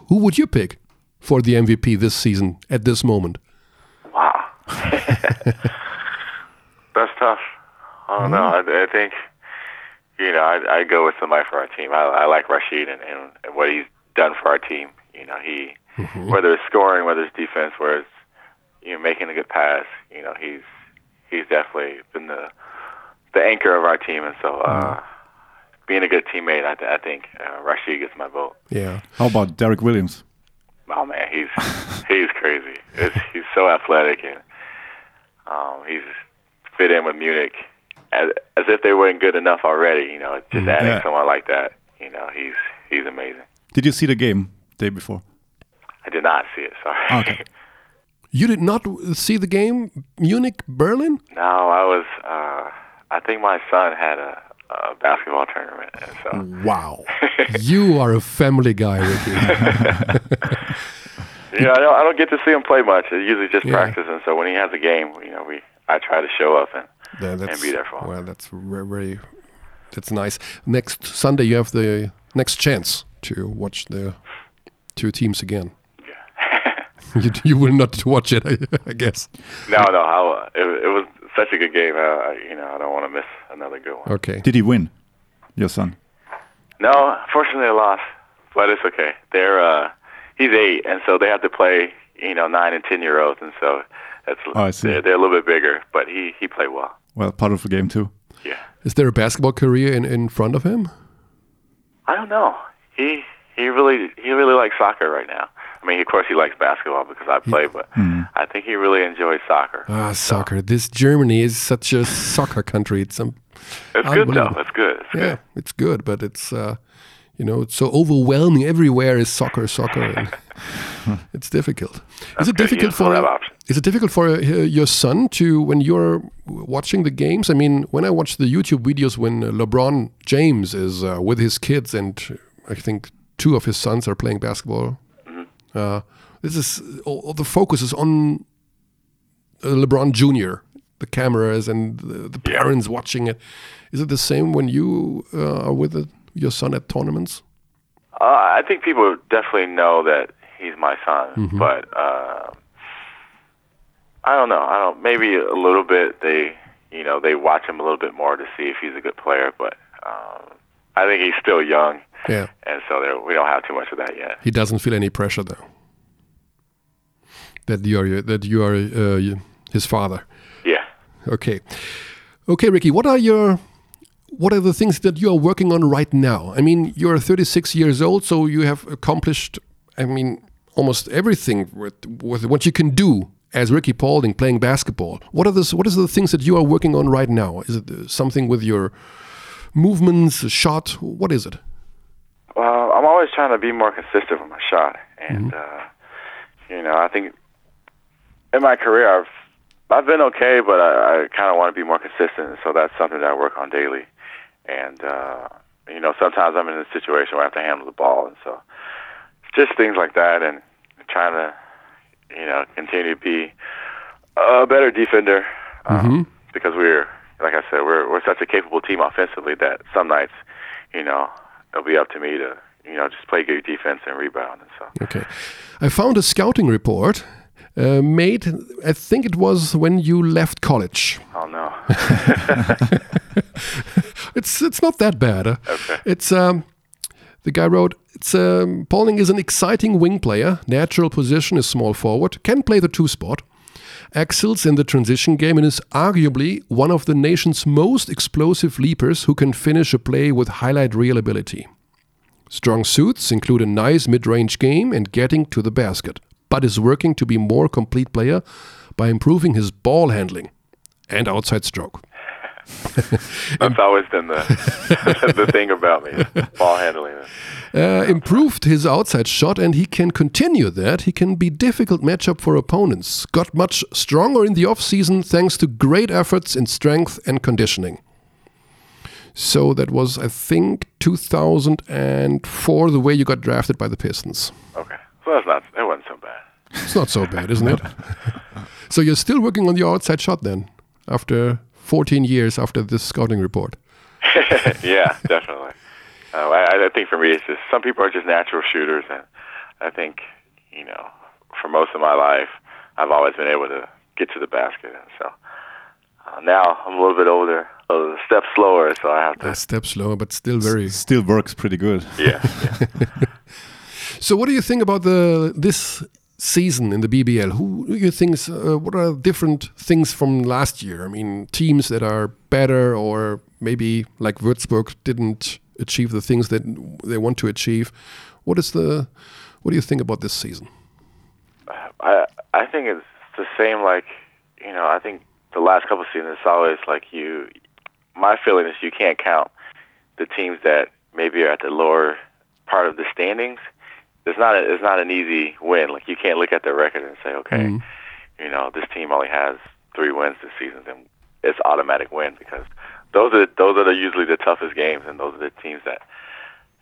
Who would you pick for the MVP this season at this moment? Wow. <laughs> That's tough. I don't know. I, I think, you know, I, I go with somebody for our team. I, I like Rashid and, and, and what he's done for our team. You know, he, mm-hmm. whether it's scoring, whether it's defense, whether it's, you know, making a good pass, you know, he's, he's definitely been the, the anchor of our team. And so, uh, mm-hmm. being a good teammate, I, th- I think uh, Rashid gets my vote. Yeah. How about Derek Williams? Oh man, he's he's crazy. It's, he's so athletic and um, he's fit in with Munich as as if they weren't good enough already. You know, just mm-hmm. adding yeah. someone like that. You know, he's he's amazing. Did you see the game day before? I did not see it. Sorry. Okay. You did not see the game, Munich, Berlin? No, I was. Uh, I think my son had a, a basketball tournament. So. Wow, <laughs> you are a family guy, Ricky. <laughs> you know, I don't, I don't get to see him play much. It's usually just yeah. practice, and so when he has a game, you know, we I try to show up and yeah, and be there for him. Well, that's very, very that's nice. Next Sunday, you have the next chance to watch the two teams again. Yeah. <laughs> you, you will not watch it, I, I guess. No, no. I'll, it, it was such a good game. Uh, you know, I don't want to miss another good one. Okay. Did he win, your son? No, fortunately, I lost, but it's okay. They're uh, he's eight, and so they have to play. You know, nine and ten year olds, and so that's oh, I see. They're, they're, a little bit bigger, but he he played well. Well, part of the game too. Yeah. Is there a basketball career in, in front of him? I don't know. He he really he really likes soccer right now. I mean, of course, he likes basketball because I play, but mm. I think he really enjoys soccer. Ah, so. soccer. This Germany is such a soccer country. It's um, it's good though. It's good. It's yeah, good. it's good, but it's uh, you know, it's so overwhelming. Everywhere is soccer, soccer. <laughs> it's difficult. That's is it difficult for is it difficult for uh, your son to when you're watching the games? I mean, when I watch the YouTube videos when LeBron James is uh, with his kids and I think two of his sons are playing basketball. Uh, this is all, all, the focus is on uh, LeBron Jr. The cameras and the, the parents yeah. watching it. Is it the same when you uh, are with your son at tournaments? Uh, I think people definitely know that he's my son, mm -hmm. but uh, I don't know. I don't. Maybe a little bit. They, you know, they watch him a little bit more to see if he's a good player. But um, I think he's still young. Yeah. And so we don't have too much of that yet. He doesn't feel any pressure though. That you are that you are uh, his father. Yeah. Okay. Okay, Ricky. What are your what are the things that you are working on right now? I mean, you're 36 years old, so you have accomplished. I mean, almost everything with, with what you can do as Ricky Paulding playing basketball. What are the what is the things that you are working on right now? Is it uh, something with your movements, shot? What is it? I'm always trying to be more consistent with my shot, and mm -hmm. uh, you know, I think in my career I've I've been okay, but I, I kind of want to be more consistent, so that's something that I work on daily. And uh, you know, sometimes I'm in a situation where I have to handle the ball, and so just things like that, and trying to you know, continue to be a better defender um, mm-hmm. because we're, like I said, we're we're such a capable team offensively that some nights, you know, it'll be up to me to, you know, just play good defense and rebound and so. Okay, I found a scouting report. Uh, made, I think it was when you left college. Oh no! <laughs> it's it's not that bad. Okay. It's um, the guy wrote, it's, um, Pauling is an exciting wing player. Natural position is small forward. Can play the two spot. Excels in the transition game and is arguably one of the nation's most explosive leapers who can finish a play with highlight reel ability. Strong suits include a nice mid range game and getting to the basket, but is working to be more complete player by improving his ball handling and outside stroke. <laughs> That's always been the <laughs> the thing about me, ball handling. Uh, improved his outside shot, and he can continue that. He can be difficult matchup for opponents. Got much stronger in the off season thanks to great efforts in strength and conditioning. So that was, I think, 2004, the way you got drafted by the Pistons. Okay, so that's not. It wasn't so bad. It's not so bad, isn't it? <laughs> <laughs> so you're still working on your outside shot then, after 14 years after this scouting report. <laughs> yeah, definitely. Uh, I, I think for me, it's just some people are just natural shooters, and I think you know, for most of my life, I've always been able to get to the basket, and so uh, now I'm a little bit older, a step slower, so I have to. A step slower, but still very. S still works pretty good. <laughs> Yeah. yeah. <laughs> so, what do you think about the this season in the BBL? Who do you think? Uh, what are different things from last year? I mean, teams that are better, or maybe like Würzburg didn't achieve the things that they want to achieve. What is the? What do you think about this season? I I think it's the same. Like you know, I think the last couple of seasons, it's always like you. My feeling is you can't count the teams that maybe are at the lower part of the standings. It's not a, it's not an easy win. Like you can't look at their record and say, okay, mm-hmm. you know, this team only has three wins this season, then it's automatic win because those are those are the, usually the toughest games, and those are the teams that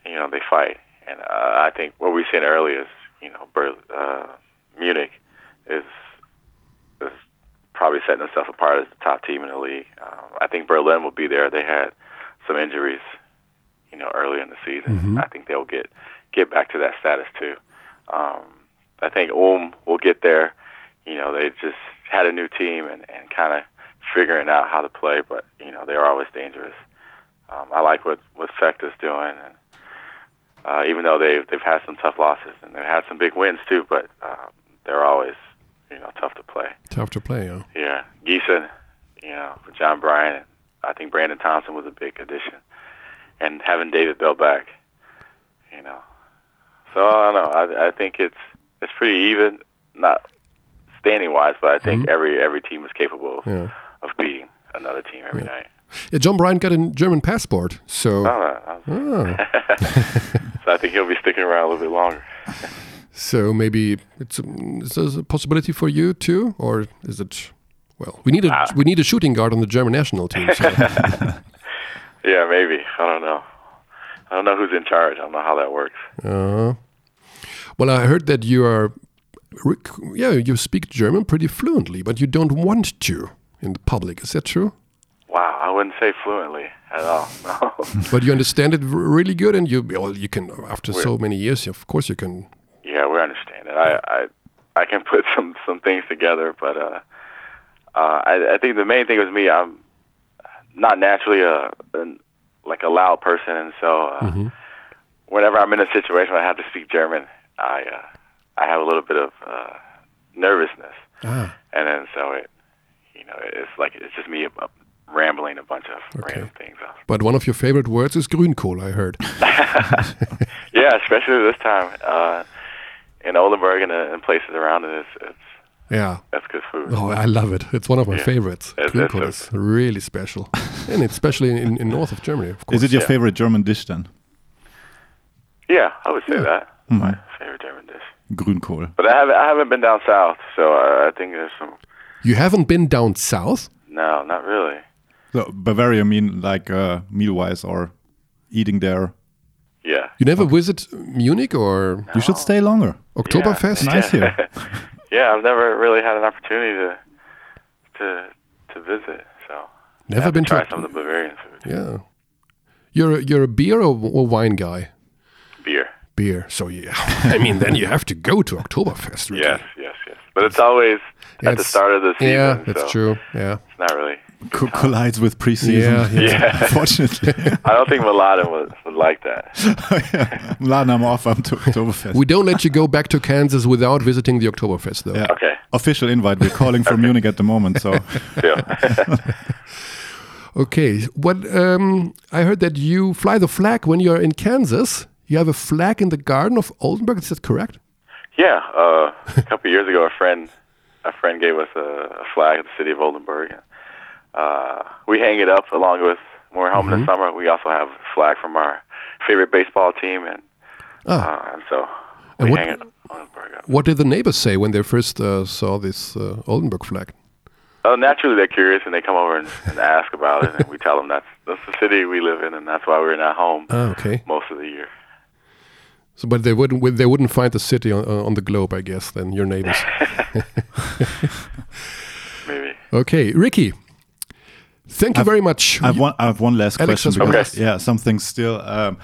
you know they fight. And uh, I think what we said earlier is, you know, Ber- uh, Munich is probably setting themselves apart as the top team in the league. Um, I think Berlin will be there. They had some injuries, you know, early in the season. Mm-hmm. I think they'll get get back to that status too. Um, I think Ulm will get there. You know, they just had a new team and, and kind of figuring out how to play, but you know they're always dangerous. Um, I like what what is doing, and uh, even though they've they've had some tough losses and they've had some big wins too, but um, they're always you know tough to play. Tough to play, yeah. Yeah, Gießen, you know, for John Bryan, I think Brandon Thompson was a big addition, and having David Bell back, you know. So I don't know. I, I think it's it's pretty even, not standing wise, but I think mm-hmm. every every team is capable of, yeah. of beating another team every yeah. night. Yeah, John Bryan got a German passport, so. Oh, oh. <laughs> so I think he'll be sticking around a little bit longer. <laughs> so maybe it's a, a possibility for you too, or is it? Well, we need a uh, we need a shooting guard on the German national team. So. <laughs> yeah, maybe. I don't know. I don't know who's in charge. I don't know how that works. Uh, well, I heard that you are, yeah, you speak German pretty fluently, but you don't want to in the public. Is that true? Wow, I wouldn't say fluently at all. No. <laughs> but you understand it really good, and you well, you can after We're, so many years, of course, you can. Yeah, we understand it. I I, I can put <laughs> some some things together, but uh, uh, I, I think the main thing with me, I'm not naturally a, a like a loud person, and so uh, mm-hmm. whenever I'm in a situation where I have to speak German, I uh, I have a little bit of uh, nervousness, ah. and then so it you know it's like it's just me rambling a bunch of okay. random things. Off. But one of your favorite words is grünkohl, I heard. <laughs> yeah, especially this time uh, in Oldenburg and, uh, and places around it. It's, it's yeah, that's good food. Oh, I love it. It's one of my yeah. favorites. grünkohl is really special, <laughs> and especially in, in north of Germany. Of course. Is it your yeah. favorite German dish then? Yeah, I would say yeah. that. Mm-hmm. My favorite German dish. Grünkohl. But I haven't I haven't been down south, so I, I think there's some. You haven't been down south? No, not really. So Bavaria, I mean, like uh, meal-wise or eating there. Yeah. You never okay. visit Munich, or no. you should stay longer. Oktoberfest, yeah. nice here. <laughs> yeah, I've never really had an opportunity to to to visit. So never been to try to some of the Bavarian food. Yeah. You're a, you're a beer or, or wine guy? Beer. Beer. So yeah, <laughs> I mean, then you have to go to Oktoberfest. Really. Yes, yes, yes. But it's always yeah, at the start of the season. Yeah, that's so true. Yeah, it's not really Co- collides with preseason. Yeah, yeah. <laughs> yeah. Unfortunately, I don't think Mladen would, would like that. <laughs> Mladen, I'm off. I'm to Oktoberfest. We don't let you go back to Kansas without visiting the Oktoberfest, though. Yeah. Okay. Official invite. We're calling from <laughs> Munich at the moment, so. okay. What um, I heard that you fly the flag when you're in Kansas. You have a flag in the garden of Oldenburg. Is that correct? Yeah. Uh, a couple years ago, a friend a friend gave us a, a flag of the city of Oldenburg. Uh, we hang it up along with when we're home mm-hmm. in the mm-hmm. summer. We also have a flag from our favorite baseball team, and oh. uh, and so we and what, hang it Oldenburg up. What did the neighbors say when they first uh, saw this uh, Oldenburg flag? Oh, naturally they're curious and they come over and, and ask about it, and we tell them that's that's the city we live in, and that's why we're not home. Oh, okay. Most of the year. So, but they wouldn't they wouldn't find the city on, on the globe, I guess. Then your neighbors. <laughs> <laughs> Maybe. Okay, Ricky. Thank you I've, very much. I have one. I have one last Alex question. Because, okay. Yeah, something still. Um,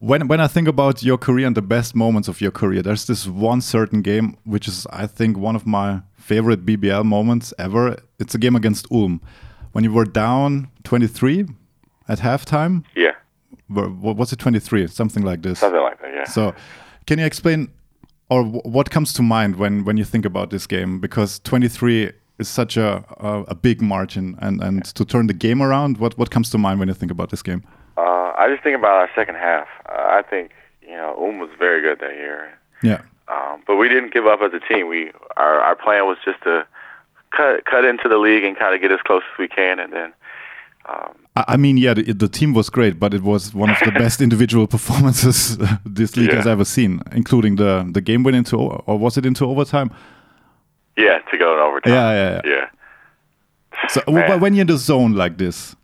when when I think about your career and the best moments of your career, there's this one certain game which is, I think, one of my favorite BBL moments ever. It's a game against Ulm, when you were down 23 at halftime. Yeah. What was it? 23, something like this. Something like that. Yeah. So, can you explain, or what comes to mind when when you think about this game? Because 23 is such a a, a big margin, and and to turn the game around, what what comes to mind when you think about this game? Uh, I just think about our second half. Uh, I think you know Ulm was very good that year. Yeah. Um, but we didn't give up as a team. We our our plan was just to cut cut into the league and kind of get as close as we can, and then. Um, I mean, yeah, the, the, team was great, but it was one of the <laughs> best individual performances <laughs> this league yeah. has ever seen, including the the game went into or was it into overtime? Yeah, to go in overtime. Yeah, yeah, yeah. yeah. So Man. when you're in the zone like this,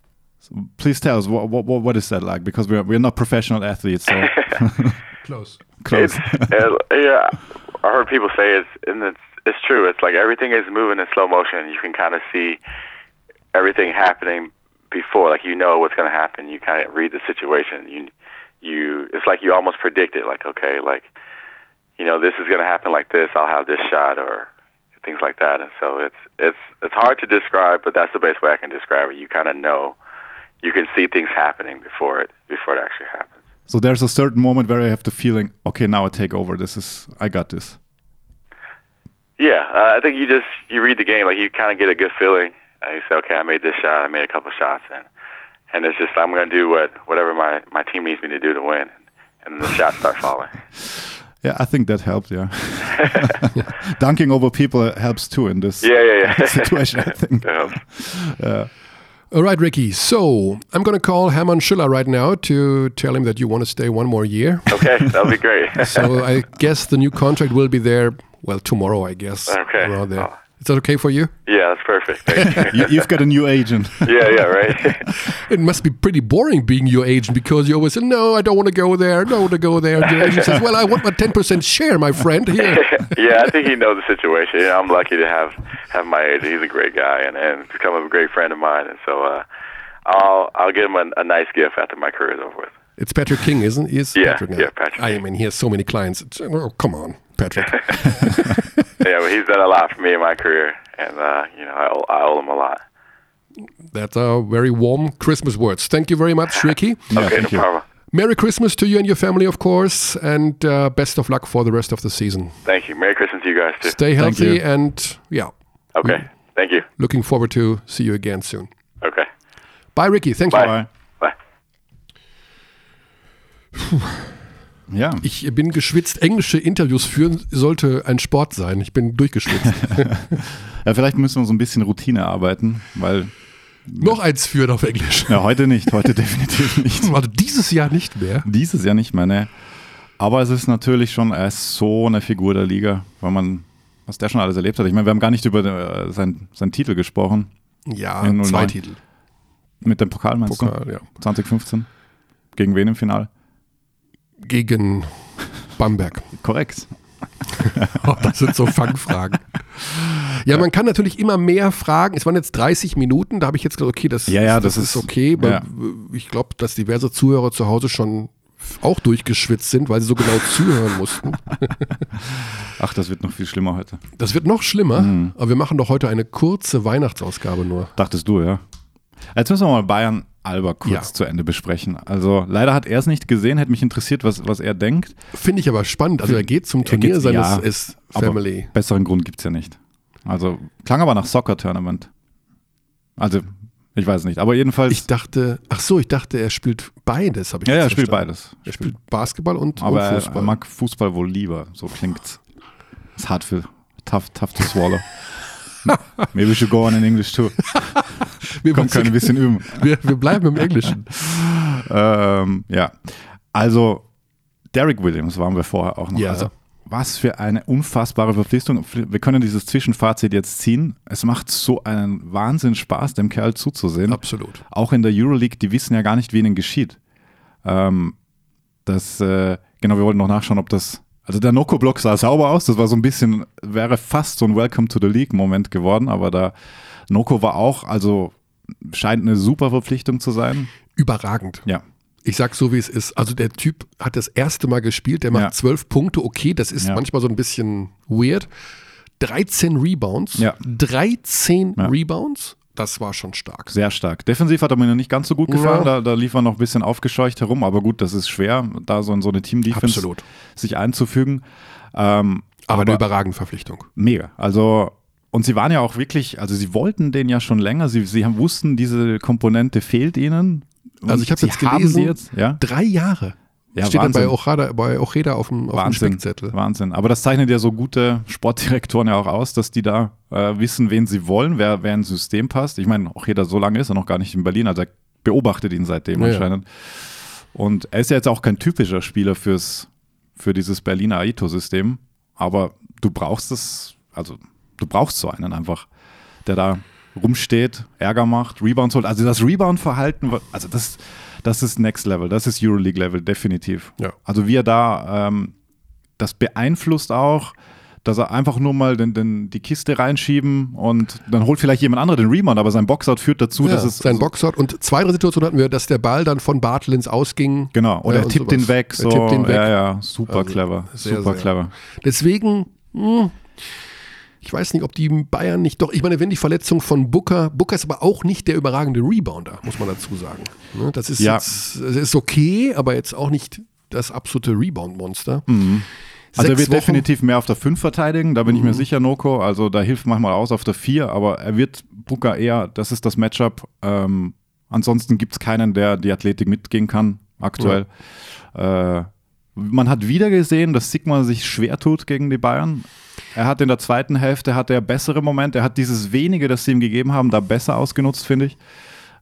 please tell us what what what is that like? Because we're we're not professional athletes. So. <laughs> Close. Close. yeah, I heard people say it's and it's it's true. It's like everything is moving in slow motion. You can kind of see everything happening before, like you know what's going to happen. You kind of read the situation. You you it's like you almost predict it. Like okay, like you know this is going to happen like this. I'll have this shot or things like that. And so it's it's it's hard to describe, but that's the best way I can describe it. You kind of know, you can see things happening before it before it actually happens. So there's a certain moment where I have the feeling, okay, now I take over. This is I got this. Yeah, uh, I think you just you read the game like you kind of get a good feeling. Uh, you say, okay, I made this shot, I made a couple shots, and and it's just I'm going to do what whatever my my team needs me to do to win, and the shots start falling. <laughs> Yeah, I think that helped. Yeah, <laughs> <laughs> dunking over people helps too in this. Yeah, yeah, yeah. <laughs> situation. I think. Yeah. All right, Ricky. So I'm going to call Hermann Schüller right now to tell him that you want to stay one more year. Okay, that'll be great. so I guess the new contract will be there, well, tomorrow, I guess. Okay. Around there. Oh. Is that okay for you? Yeah, that's perfect. you. <laughs> have got a new agent. <laughs> yeah, yeah, right. <laughs> it must be pretty boring being your agent because you always say, "No, I don't want to go there. No, want to go there." And the agent says, "Well, I want my ten percent share, my friend." Here. yeah, I think he knows the situation. Yeah, I'm lucky to have have my agent. He's a great guy and and become a great friend of mine. And so, uh, I'll I'll give him a, a nice gift after my career is over with. It's Patrick King, isn't he? Is yeah, Patrick yeah, Patrick. I mean, he has so many clients. Oh, come on, Patrick. <laughs> yeah, but he's done a lot for me in my career, and uh, you know, I owe, I owe him a lot. That's a very warm Christmas words. Thank you very much, Ricky. <laughs> okay, no you. problem. Merry Christmas to you and your family, of course, and uh, best of luck for the rest of the season. Thank you. Merry Christmas to you guys too. Stay healthy and yeah. Okay. Thank you. Looking forward to see you again soon. Okay. Bye, Ricky. Thank Bye. you. Bye. Bye. <sighs> <laughs> Ja. Ich bin geschwitzt. Englische Interviews führen sollte ein Sport sein. Ich bin durchgeschwitzt. <laughs> ja, vielleicht müssen wir so ein bisschen Routine arbeiten, weil. Noch eins führen auf Englisch. Ja, heute nicht. Heute definitiv nicht. <laughs> Also dieses Jahr nicht mehr. Dieses Jahr nicht mehr, ne. Aber es ist natürlich schon, er ist so eine Figur der Liga, weil man, was der schon alles erlebt hat. Ich meine, wir haben gar nicht über äh, seinen, seinen Titel gesprochen. Ja, zwei Titel. Mit dem Pokal meinst Pokal, du? Ja. 2015. Gegen wen im Finale? Gegen Bamberg. Korrekt. <laughs> oh, das sind so Fangfragen. Ja, man kann natürlich immer mehr fragen. Es waren jetzt 30 Minuten, da habe ich jetzt gesagt, okay, das, ja, ja, das, das ist, ist okay. Ja. Ich glaube, dass diverse Zuhörer zu Hause schon auch durchgeschwitzt sind, weil sie so genau zuhören mussten. <laughs> Ach, das wird noch viel schlimmer heute. Das wird noch schlimmer, mhm. aber wir machen doch heute eine kurze Weihnachtsausgabe nur. Dachtest du, ja. Jetzt müssen wir mal Bayern Alba kurz ja. zu Ende besprechen. Also leider hat er es nicht gesehen, hätte mich interessiert, was, was er denkt. Finde ich aber spannend. Also er geht zum Turnier seines ja, Family. besseren Grund gibt es ja nicht. Also klang aber nach Soccer-Tournament. Also Ich weiß nicht, aber jedenfalls. Ich dachte, ach so, ich dachte, er spielt beides, habe ich Ja, ja, er spielt beides. Er spielt Basketball und, aber und Fußball. Er, er mag Fußball wohl lieber, so klingt's. Ist hart für tough, tough to swallow. <laughs> <laughs> Maybe we should go on in English too. wir können ein bisschen üben. Wir, wir bleiben im Englischen. <laughs> ähm, ja, also Derek Williams waren wir vorher auch noch. Ja. Also, was für eine unfassbare Verpflichtung. Wir können dieses Zwischenfazit jetzt ziehen. Es macht so einen Wahnsinn Spaß, dem Kerl zuzusehen. Absolut. Auch in der Euroleague, die wissen ja gar nicht, wie ihnen geschieht. Ähm, das, äh, genau, wir wollten noch nachschauen, ob das also der Noko-Block sah sauber aus, das war so ein bisschen, wäre fast so ein Welcome to the League-Moment geworden, aber da Noko war auch, also scheint eine super Verpflichtung zu sein. Überragend. Ja. Ich sag so, wie es ist. Also der Typ hat das erste Mal gespielt, der macht zwölf ja. Punkte, okay, das ist ja. manchmal so ein bisschen weird. 13 Rebounds. Ja. 13 Rebounds das war schon stark. Sehr stark. Defensiv hat er mir nicht ganz so gut gefallen. Ja. Da, da lief er noch ein bisschen aufgescheucht herum. Aber gut, das ist schwer, da so in so eine Team-Defense sich einzufügen. Ähm, aber, aber, eine überragende Verpflichtung. Mega. Also, und sie waren ja auch wirklich, also sie wollten den ja schon länger. Sie, sie haben, wussten, diese Komponente fehlt ihnen. also ich habe jetzt gelesen, jetzt, ja? drei Jahre. Ja, Steht Wahnsinn. dann bei Ojeda, bei Ojeda auf dem, auf Wahnsinn, dem Spickzettel. Wahnsinn. Aber das zeichnet ja so gute Sportdirektoren ja auch aus, dass die da äh, wissen, wen sie wollen, wer, wer ins System passt. Ich meine, Ojeda so lange ist er noch gar nicht in Berlin, also er beobachtet ihn seitdem ja, anscheinend. Und er ist ja jetzt auch kein typischer Spieler fürs, für dieses Berliner Aito-System, aber du brauchst es, also du brauchst so einen einfach, der da rumsteht, Ärger macht, Rebounds holt. Also das Rebound-Verhalten, also das das ist Next Level, das ist Euroleague-Level, definitiv. Ja. Also wie er da, ähm, das beeinflusst auch, dass er einfach nur mal den, den, die Kiste reinschieben und dann holt vielleicht jemand anderer den Rebound, aber sein Boxout führt dazu, ja, dass es. Sein Boxout und zwei, drei Situationen hatten wir, dass der Ball dann von Bartlins ausging. Genau, oder ja, er tippt den weg. So. Er tippt den weg. Ja, ja, super Also, clever. sehr, super sehr. clever. Deswegen, hm, ich weiß nicht, ob die Bayern nicht doch, ich meine, wenn die Verletzung von Booker, Booker ist aber auch nicht der überragende Rebounder, muss man dazu sagen. Ne, Das ist, Ja. jetzt, das ist okay, aber jetzt auch nicht das absolute Rebound-Monster. Mhm. Also er wird Wochen- definitiv mehr auf der 5 verteidigen, da bin ich mir Mhm. sicher, Noko. Also da hilft manchmal aus auf der 4, aber er wird Booker eher, das ist das Matchup. Ähm, ansonsten gibt es keinen, der die Athletik mitgehen kann, aktuell. Äh, man hat wieder gesehen, dass Sigma sich schwer tut gegen die Bayern. Er hat in der zweiten Hälfte hatte er bessere Momente. Er hat dieses wenige, das sie ihm gegeben haben, da besser ausgenutzt, finde ich.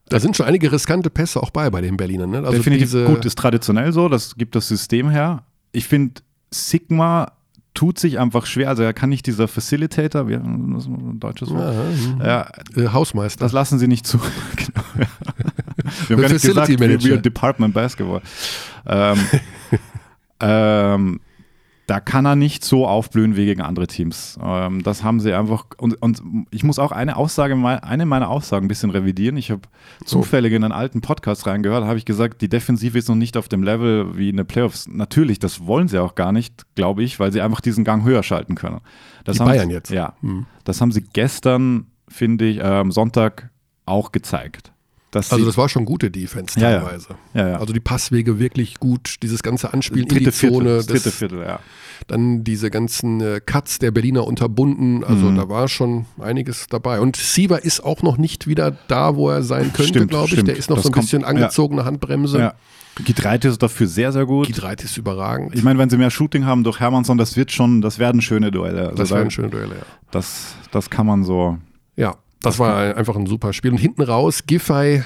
Da sind schon einige riskante Pässe auch bei, bei den Berlinern. Ne? Also Definitiv gut, ist traditionell so, das gibt das System her. Ich finde, Sigma tut sich einfach schwer, also er kann nicht dieser Facilitator, wie das ist ein deutsches Wort. Ja, Ja, äh, Hausmeister. das lassen sie nicht zu. <laughs> genau. Wir haben gar nicht Facility gesagt, wir, Manager. wir Department Basketball. Ähm, <laughs> ähm, da kann er nicht so aufblühen wie gegen andere Teams. Ähm, das haben sie einfach. Und, und ich muss auch eine Aussage, eine meiner Aussagen ein bisschen revidieren. Ich habe zufällig in einen alten Podcast reingehört, habe ich gesagt, die Defensive ist noch nicht auf dem Level wie in den Playoffs. Natürlich, das wollen sie auch gar nicht, glaube ich, weil sie einfach diesen Gang höher schalten können. Das Die haben Bayern sie, jetzt. Ja. Mhm. Das haben sie gestern, finde ich, äh, am Sonntag auch gezeigt. Also das war schon gute Defense Ja, ja. teilweise. ja, ja. Also die Passwege wirklich gut, dieses ganze Anspielen in dritte die Zone, Viertel, das dritte Viertel, ja. dann diese ganzen äh, Cuts der Berliner unterbunden, also Mhm. da war schon einiges dabei. Und Siever ist auch noch nicht wieder da, wo er sein könnte, glaube ich. stimmt. Der ist noch Das so ein kommt- bisschen angezogene Handbremse. ja. Gitreite ist dafür sehr, sehr gut. Giedraith ist überragend. Ich meine, wenn sie mehr Shooting haben durch Hermannsson, das wird schon, das werden schöne Duelle. Also das da- wären schöne Duelle, ja. das, das kann man so. Ja, das war ein- einfach ein super Spiel. Und hinten raus, Giffey,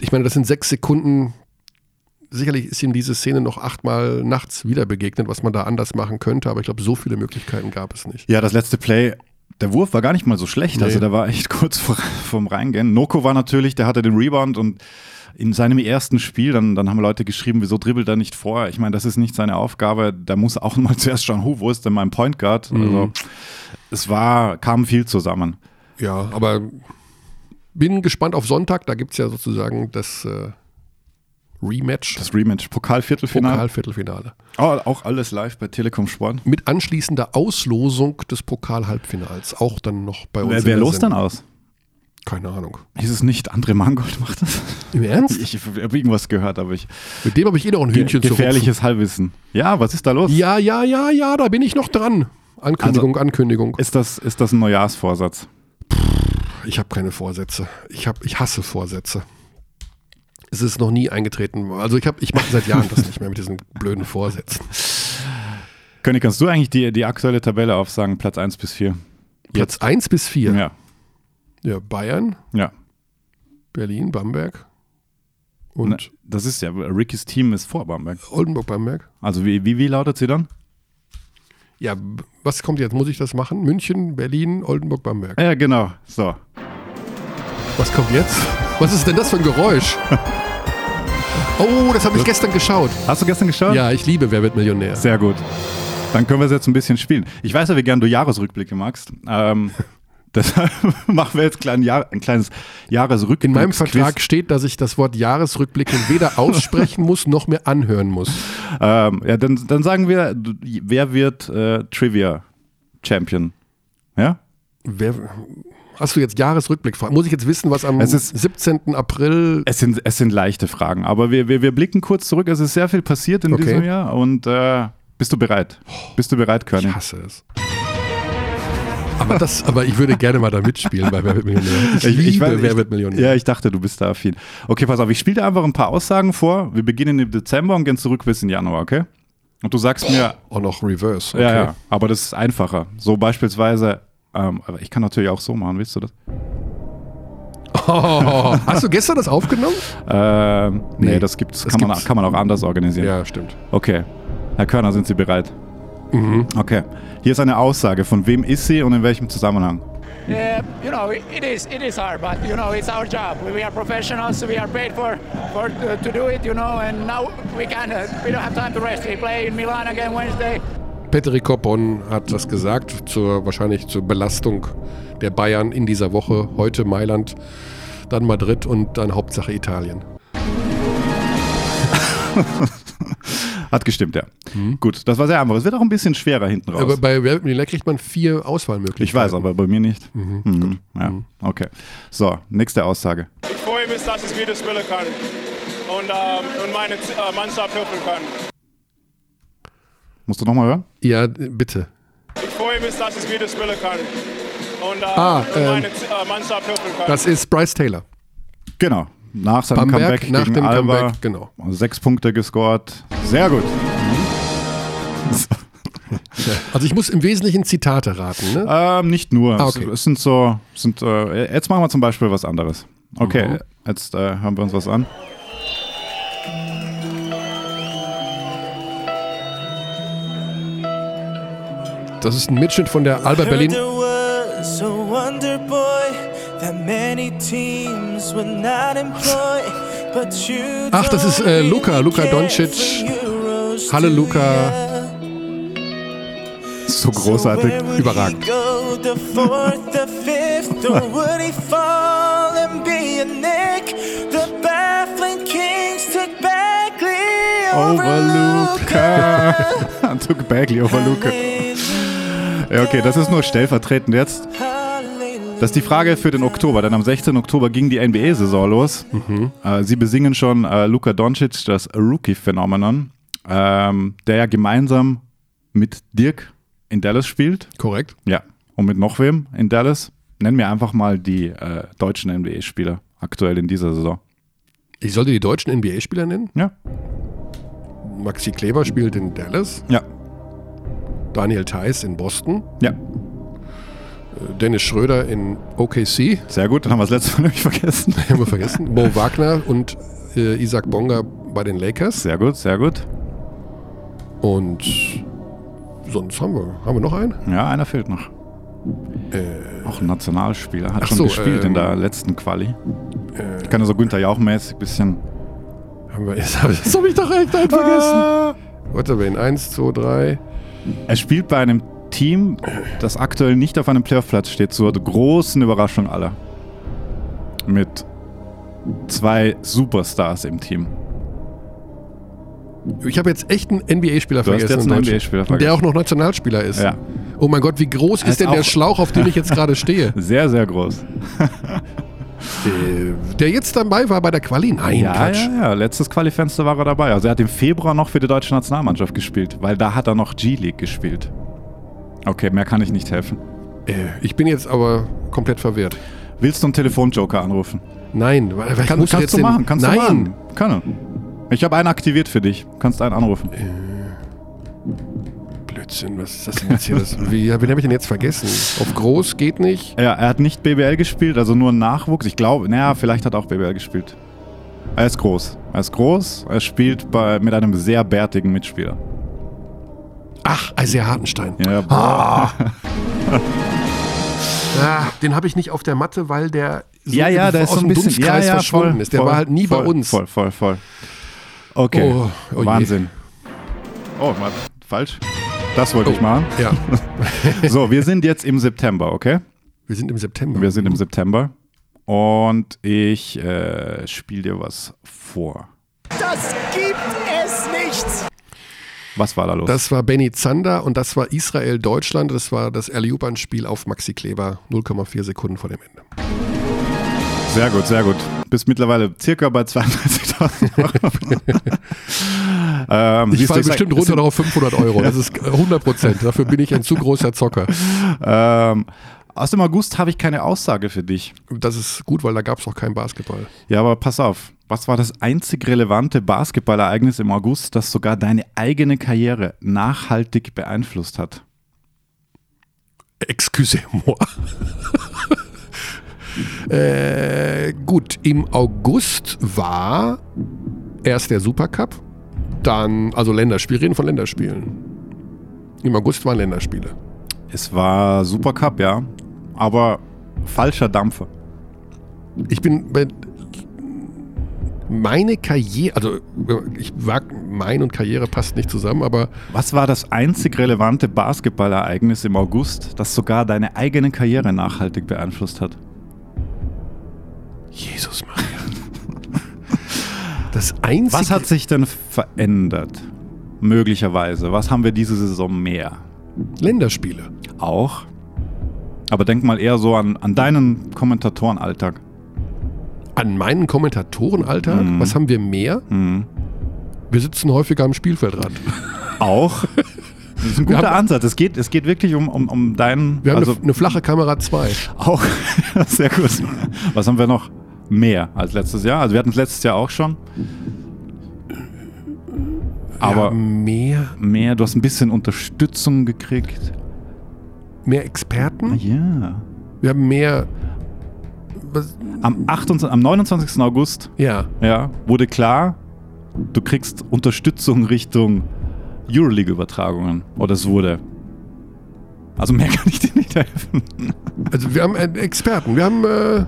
ich meine, das sind sechs Sekunden. Sicherlich ist ihm diese Szene noch achtmal nachts wieder begegnet, was man da anders machen könnte, aber ich glaube, so viele Möglichkeiten gab es nicht. Ja, das letzte Play, der Wurf war gar nicht mal so schlecht. Nee. Also der war echt <laughs> kurz vor, vorm Reingehen. Noko war natürlich, der hatte den Rebound und in seinem ersten Spiel, dann, dann haben Leute geschrieben, wieso dribbelt er nicht vor? Ich meine, das ist nicht seine Aufgabe. Da muss auch <laughs> mal zuerst schauen, hu, wo ist denn mein Point Guard? Mhm. Also, es war, kam viel zusammen. Ja, aber bin gespannt auf Sonntag. Da gibt es ja sozusagen das äh, Rematch, Das Rematch, Pokalviertelfinale. Pokalviertelfinale. Oh, auch alles live bei Telekom Sport. Mit anschließender Auslosung des Pokal-Halbfinals. Auch dann noch bei uns. Wer, wer der los dann aus? Keine Ahnung. Ist es nicht André Mangold macht das? Im Ernst? Ich, ich habe irgendwas gehört, aber ich. Mit dem habe ich eh noch ein Hühnchen zu gefährliches Halbwissen. Ja, was ist da los? Ja, ja, ja, ja, da bin ich noch dran. Ankündigung, Ankündigung. Ist das, ist das ein Neujahrsvorsatz? Ich habe keine Vorsätze. Ich, hab, ich hasse Vorsätze. Es ist noch nie eingetreten. Also ich, ich mache seit Jahren das nicht mehr mit diesen blöden Vorsätzen. König, kannst du eigentlich die, die aktuelle Tabelle aufsagen, Platz 1 bis 4? Platz 1 bis 4? Ja. Ja, Bayern. Ja. Berlin, Bamberg. Und Na, das ist ja, Rickys Team ist vor Bamberg. Oldenburg, Bamberg. Also wie, wie, wie lautet sie dann? Ja, was kommt jetzt? Muss ich das machen? München, Berlin, Oldenburg, Bamberg. Ja, genau. So. Was kommt jetzt? Was ist denn das für ein Geräusch? <laughs> Oh, das habe ich gestern geschaut. Hast du gestern geschaut? Ja, ich liebe Wer wird Millionär. Sehr gut. Dann können wir es jetzt ein bisschen spielen. Ich weiß ja, wie gern du Jahresrückblicke magst. Ähm, <laughs> Deshalb <laughs> machen wir jetzt klein Jahr, ein kleines Jahresrückblick. In meinem Vertrag steht, dass ich das Wort Jahresrückblick weder <laughs> aussprechen muss noch mehr anhören muss. Ähm, ja, dann, dann sagen wir, wer wird äh, Trivia Champion? Ja? Wer, hast du jetzt Jahresrückblick? Muss ich jetzt wissen, was am ist, 17. April. Es sind, es sind leichte Fragen, aber wir, wir, wir blicken kurz zurück. Es ist sehr viel passiert in okay. diesem Jahr und äh, bist du bereit? Bist du bereit, Körny? Ich hasse es. Aber, das, aber ich würde gerne mal da mitspielen bei Wer wird Millionär. <laughs> Ich, ich ich weiß, Wer wird Millionär. Ja, ich dachte, du bist da affin. Okay, pass auf, ich spiele dir einfach ein paar Aussagen vor. Wir beginnen im Dezember und gehen zurück bis in Januar, okay? Und du sagst mir. Oh, noch Reverse. Okay. Ja, ja, aber das ist einfacher. So beispielsweise, ähm, aber ich kann natürlich auch so machen, willst du das? Oh, hast du gestern das aufgenommen? Ähm, nee, nee, das gibt's, das kann, gibt's. Man, kann man auch anders organisieren. Ja, stimmt. Okay. Herr Körner, sind Sie bereit? Mhm. Okay. Hier ist eine Aussage. Von wem ist sie und in welchem Zusammenhang? Yeah, you know, it is it is hard, but you know, it's our job. We are professionals. We are paid for for uh, to do it, you know, and now we can uh, we don't have time to rest. We play in Milan again Wednesday. Petri Koppon hat das gesagt, zur, wahrscheinlich zur Belastung der Bayern in dieser Woche. Heute Mailand, dann Madrid und dann Hauptsache Italien. <laughs> Hat gestimmt, ja. Mhm. Gut, das war sehr einfach. Es wird auch ein bisschen schwerer hinten raus. Aber bei Wer Millionär kriegt man vier Auswahlmöglichkeiten. Ich weiß, aber bei mir nicht. Mhm. Mhm. Ja, mhm. okay. So, nächste Aussage. Ich freue mich, dass ich wieder spielen kann und, ähm, und meine äh, Mannschaft helfen kann. Musst du nochmal hören? Ja, bitte. Ich freue mich, dass ich wieder spielen kann und, äh, ah, und ähm, meine äh, Mannschaft helfen kann. Das ist Bryce Taylor. Genau, nach seinem Bamberg, Comeback nach gegen dem Alba. Comeback, genau. Sechs Punkte gescored. Sehr gut. <laughs> Also ich muss im Wesentlichen Zitate raten, ne? Ähm, nicht nur. Ah, okay. es, es, sind so, sind, äh, jetzt machen wir zum Beispiel was anderes. Okay, mhm. jetzt äh, hören wir uns was an. Das ist ein Mitschnitt von der Alba Berlin. Ach, das ist äh, Luka, Luka Doncic. Hallo Luka. So großartig. Überragend. over Luca. <laughs> Took Bagley over Luca. <laughs> Ja, okay, das ist nur stellvertretend jetzt. Das ist die Frage für den Oktober, denn am 16. Oktober ging die NBA-Saison los. Mhm. Äh, sie besingen schon äh, Luka Doncic, das Rookie-Phänomenon, ähm, der ja gemeinsam mit Dirk in Dallas spielt. Korrekt. Ja. Und mit noch wem in Dallas? Nennen wir einfach mal die äh, deutschen NBA-Spieler aktuell in dieser Saison. Ich sollte die deutschen NBA-Spieler nennen? Ja. Maxi Kleber spielt in Dallas. Ja. Daniel Theiss in Boston. Ja. Dennis Schröder in OKC. Sehr gut, dann haben wir das letzte Mal <laughs> nämlich vergessen. <laughs> haben wir vergessen. Mo Wagner und äh, Isaac Bonga bei den Lakers. Sehr gut, sehr gut. Und sonst haben wir, haben wir noch einen? Ja, einer fehlt noch. Äh, Auch ein Nationalspieler, hat schon so, gespielt ähm, in der letzten Quali. Äh, ich kann ja so Günther Jauch-mäßig ein bisschen. Haben wir, <laughs> das habe ich, hab ich doch echt vergessen. Ah. Warte, wen? Eins, zwei, drei. Er spielt bei einem Team, das aktuell nicht auf einem Playoff-Platz steht, zur großen Überraschung aller. Mit zwei Superstars im Team. Ich habe jetzt echt einen NBA-Spieler vergessen. jetzt einen NBA-Spieler vergessen. Der auch noch Nationalspieler ist. Ja. Oh mein Gott, wie groß ist ist denn der auch- Schlauch, auf dem ich jetzt gerade stehe? <laughs> Sehr, sehr groß. Der jetzt dabei war bei der Quali? Nein, ja, Quatsch. ja, ja. Letztes Qualifenster war er dabei. Also er hat im Februar noch für die deutsche Nationalmannschaft gespielt, weil da hat er noch G-League gespielt. Okay, mehr kann ich nicht helfen. Äh, ich bin jetzt aber komplett verwirrt. Willst du einen Telefonjoker anrufen? Nein, Kann, kannst du machen, kannst Nein. du machen. Kann. Ich habe einen aktiviert für dich. Kannst einen anrufen. Blödsinn, was ist das denn jetzt hier? Das, wie, wen habe ich denn jetzt vergessen? Auf groß geht nicht. Ja, er hat nicht BBL gespielt, also nur Nachwuchs. Ich glaube, naja, vielleicht hat er auch BBL gespielt. Er ist groß. Er ist groß. Er spielt bei, mit einem sehr bärtigen Mitspieler. Ach, Isaiah Hartenstein. Ja, Ah, <laughs> den habe ich nicht auf der Matte, weil der so ja, ja, der ist aus so ein dem bisschen Dunstkreis ja, ja, verschwunden voll, ist. Der voll, war halt nie voll, bei uns. Voll, voll, voll. Okay. Oh, oh je. Wahnsinn. Oh, warte, falsch. Das wollte ich machen. Ja, <laughs> So, wir sind jetzt im September, okay? wir sind im September. Wir sind im September. Und ich äh, spiele dir was vor. Das gibt es! Was war da los? Das war Benny Zander und das war Israel-Deutschland. Das war das Erliuban-Spiel auf Maxi Kleber, 0,4 Sekunden vor dem Ende. Sehr gut, sehr gut. Bist mittlerweile circa bei 32.000 Euro. <laughs> ähm, Ich falle bestimmt es runter noch auf 500 Euro. Das ist 100 Prozent. Dafür bin ich ein zu großer Zocker. <laughs> Ähm, aus dem August habe ich keine Aussage für dich. Das ist gut, weil da gab es auch keinen Basketball. Ja, aber pass auf. Was war das einzig relevante Basketballereignis im August, das sogar deine eigene Karriere nachhaltig beeinflusst hat? Excusez-moi. <laughs> äh, gut, im August war erst der Supercup, dann, also Länderspiel, reden von Länderspielen. Im August waren Länderspiele. Es war Supercup, ja, aber falscher Dampfer. Ich bin bei meine Karriere, also ich wag, mein und Karriere passt nicht zusammen, aber Was war das einzig relevante Basketballereignis im August, das sogar deine eigene Karriere nachhaltig beeinflusst hat? Jesus Maria. Das einzige. Was hat sich denn verändert? Möglicherweise. Was haben wir diese Saison mehr? Länderspiele? Auch. Aber denk mal eher so an, an deinen Kommentatorenalltag. An meinen Kommentatorenalltag? Mhm. Was haben wir mehr? Mhm. Wir sitzen häufiger am Spielfeldrand. <laughs> Auch. Das ist ein guter haben- Ansatz. Es geht, es geht wirklich um, um, um deinen. Wir haben also eine, eine flache Kamera 2. auch. <laughs> Sehr gut. Was haben wir noch? Mehr als letztes Jahr. Also wir hatten es letztes Jahr auch schon. Aber mehr, mehr, du hast ein bisschen Unterstützung gekriegt. Mehr Ah, Experten? ja. Wir haben mehr. Was, Am, 28, am 29. August ja. ja, wurde klar, du kriegst Unterstützung Richtung Euroleague-Übertragungen. Oder es wurde. Also mehr <laughs> kann ich dir nicht helfen. Also wir haben Experten. Wir haben. Äh,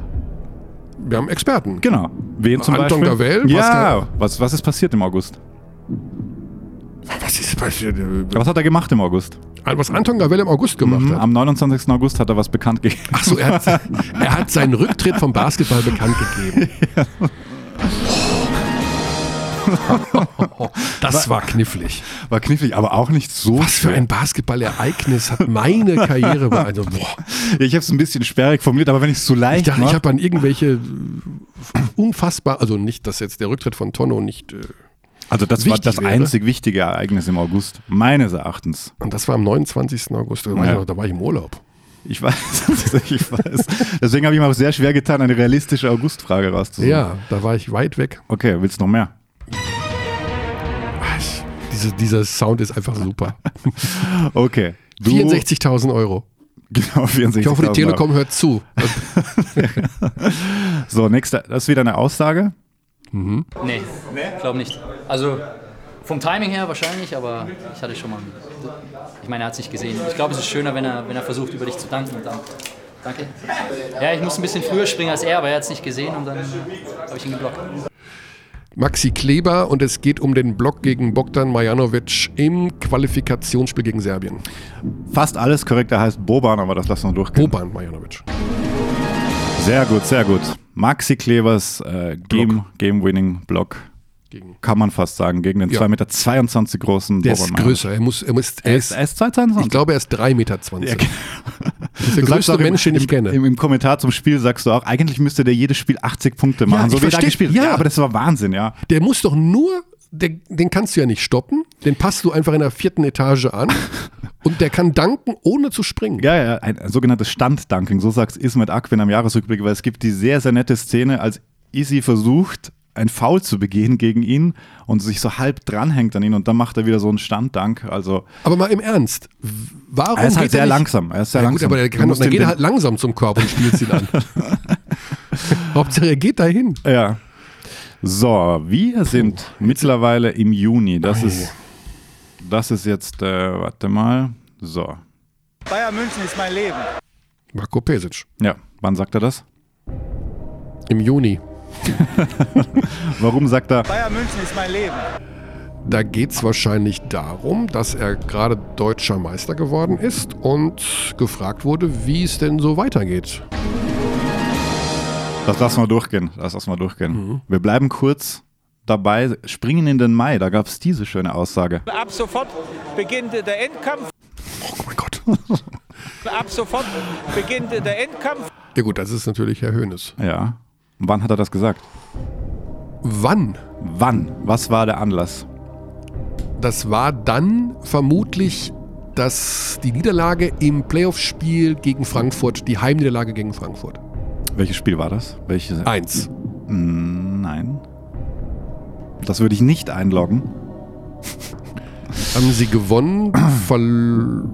wir haben Experten. Genau. Wen zum Anton Beispiel? Gavel, Ja. Was, was ist passiert im August? Was ist passiert? Was hat er gemacht im August? Was Anton Gavell im August gemacht Mhm, hat. Am 29. August hat er was bekannt gegeben. Achso, er hat, <laughs> er hat seinen Rücktritt vom Basketball bekannt gegeben. Das war knifflig. War knifflig, aber auch nicht so. Was für ein Basketballereignis hat meine Karriere beeinflusst. Boah. Ja, ich habe es ein bisschen sperrig formuliert, aber wenn ich es so Ich leicht dachte, ich mache. habe an irgendwelche äh, unfassbar, also nicht, dass jetzt der Rücktritt von Tonno nicht. Äh, Also das war das wäre. einzig wichtige Ereignis im August, meines Erachtens. und das war am 29. August. Da war, Ja. ich, da war ich im Urlaub. Ich weiß, <laughs> ich weiß. Deswegen habe ich mir auch sehr schwer getan, eine realistische Augustfrage rauszusuchen. Ja, da war ich weit weg. Okay, willst du noch mehr? Diese, dieser Sound ist einfach super. <laughs> Okay. Du, 64.000 Euro. Genau, 64. Ich hoffe, die Telekom hört zu. <laughs> So, nächste, das ist wieder eine Aussage. Nee, glaube nicht. Also vom Timing her wahrscheinlich, aber ich hatte schon mal. Ich meine, er hat es nicht gesehen. Ich glaube, es ist schöner, wenn er, wenn er versucht, über dich zu danken. Und dann, danke. Ja, ich muss ein bisschen früher springen als er, aber er hat es nicht gesehen und dann habe ich ihn geblockt. Maxi Kleber und es geht um den Block gegen Bogdan Marjanovic im Qualifikationsspiel gegen Serbien. Fast alles korrekt, er heißt Boban, aber das lassen wir durchgehen. Boban Marjanovic. Sehr gut, sehr gut. Maxi Klevers äh, Game, Game-Winning Block, Gegen kann man fast sagen, gegen den Ja. 2,22 Meter großen der ist größer. Er, muss, er, muss, er ist, er ist 2,22 ich glaube, er ist 3,20 Meter. Ja, <laughs> Das ist der Du größte Mensch, den ich im, kenne. Im, Im Kommentar zum Spiel sagst du auch, eigentlich müsste der jedes Spiel 80 Punkte machen, Ja, so wie er gespielt ja. ja, aber das war Wahnsinn, ja. Der muss doch nur den, den kannst du ja nicht stoppen. Den passt du einfach in der vierten Etage an. <laughs> Und der kann danken, ohne zu springen. Ja, ja, ein, sogenanntes Standdanking, so sagt Ismet Akwen am Jahresrückblick, weil es gibt die sehr, sehr nette Szene, als Isi versucht, ein Foul zu begehen gegen ihn und sich so halb dranhängt an ihn und dann macht er wieder so einen Standdank. Also aber mal im Ernst, warum er ist halt sehr er langsam. Er ist sehr ja, langsam. Gut, aber der kann, dann geht er halt langsam zum Korb und spielt ihn an. <laughs> Hauptsache er geht dahin. Ja. So, wir sind Puh. mittlerweile im Juni. Das oh. ist das ist jetzt, äh, warte mal, so. Bayern München ist mein Leben. Marco Pesic. Ja, wann sagt er das? Im Juni. <laughs> Warum sagt er? Bayern München ist mein Leben. Da geht es wahrscheinlich darum, dass er gerade deutscher Meister geworden ist und gefragt wurde, wie es denn so weitergeht. Das lassen wir durchgehen. Das lassen wir durchgehen. Mhm. Wir bleiben kurz dabei, springen in den Mai. Da gab es diese schöne Aussage. Ab sofort beginnt der Endkampf. Oh mein Gott. Ab sofort beginnt der Endkampf. Ja gut, das ist natürlich Herr Höhnes. Ja. Wann hat er das gesagt? Wann? Wann? Was war der Anlass? Das war dann vermutlich dass die Niederlage im Playoff-Spiel gegen Frankfurt, die Heimniederlage gegen Frankfurt. Welches Spiel war das? Welches? Eins. Nein. Das würde ich nicht einloggen. Haben sie gewonnen? <clears throat>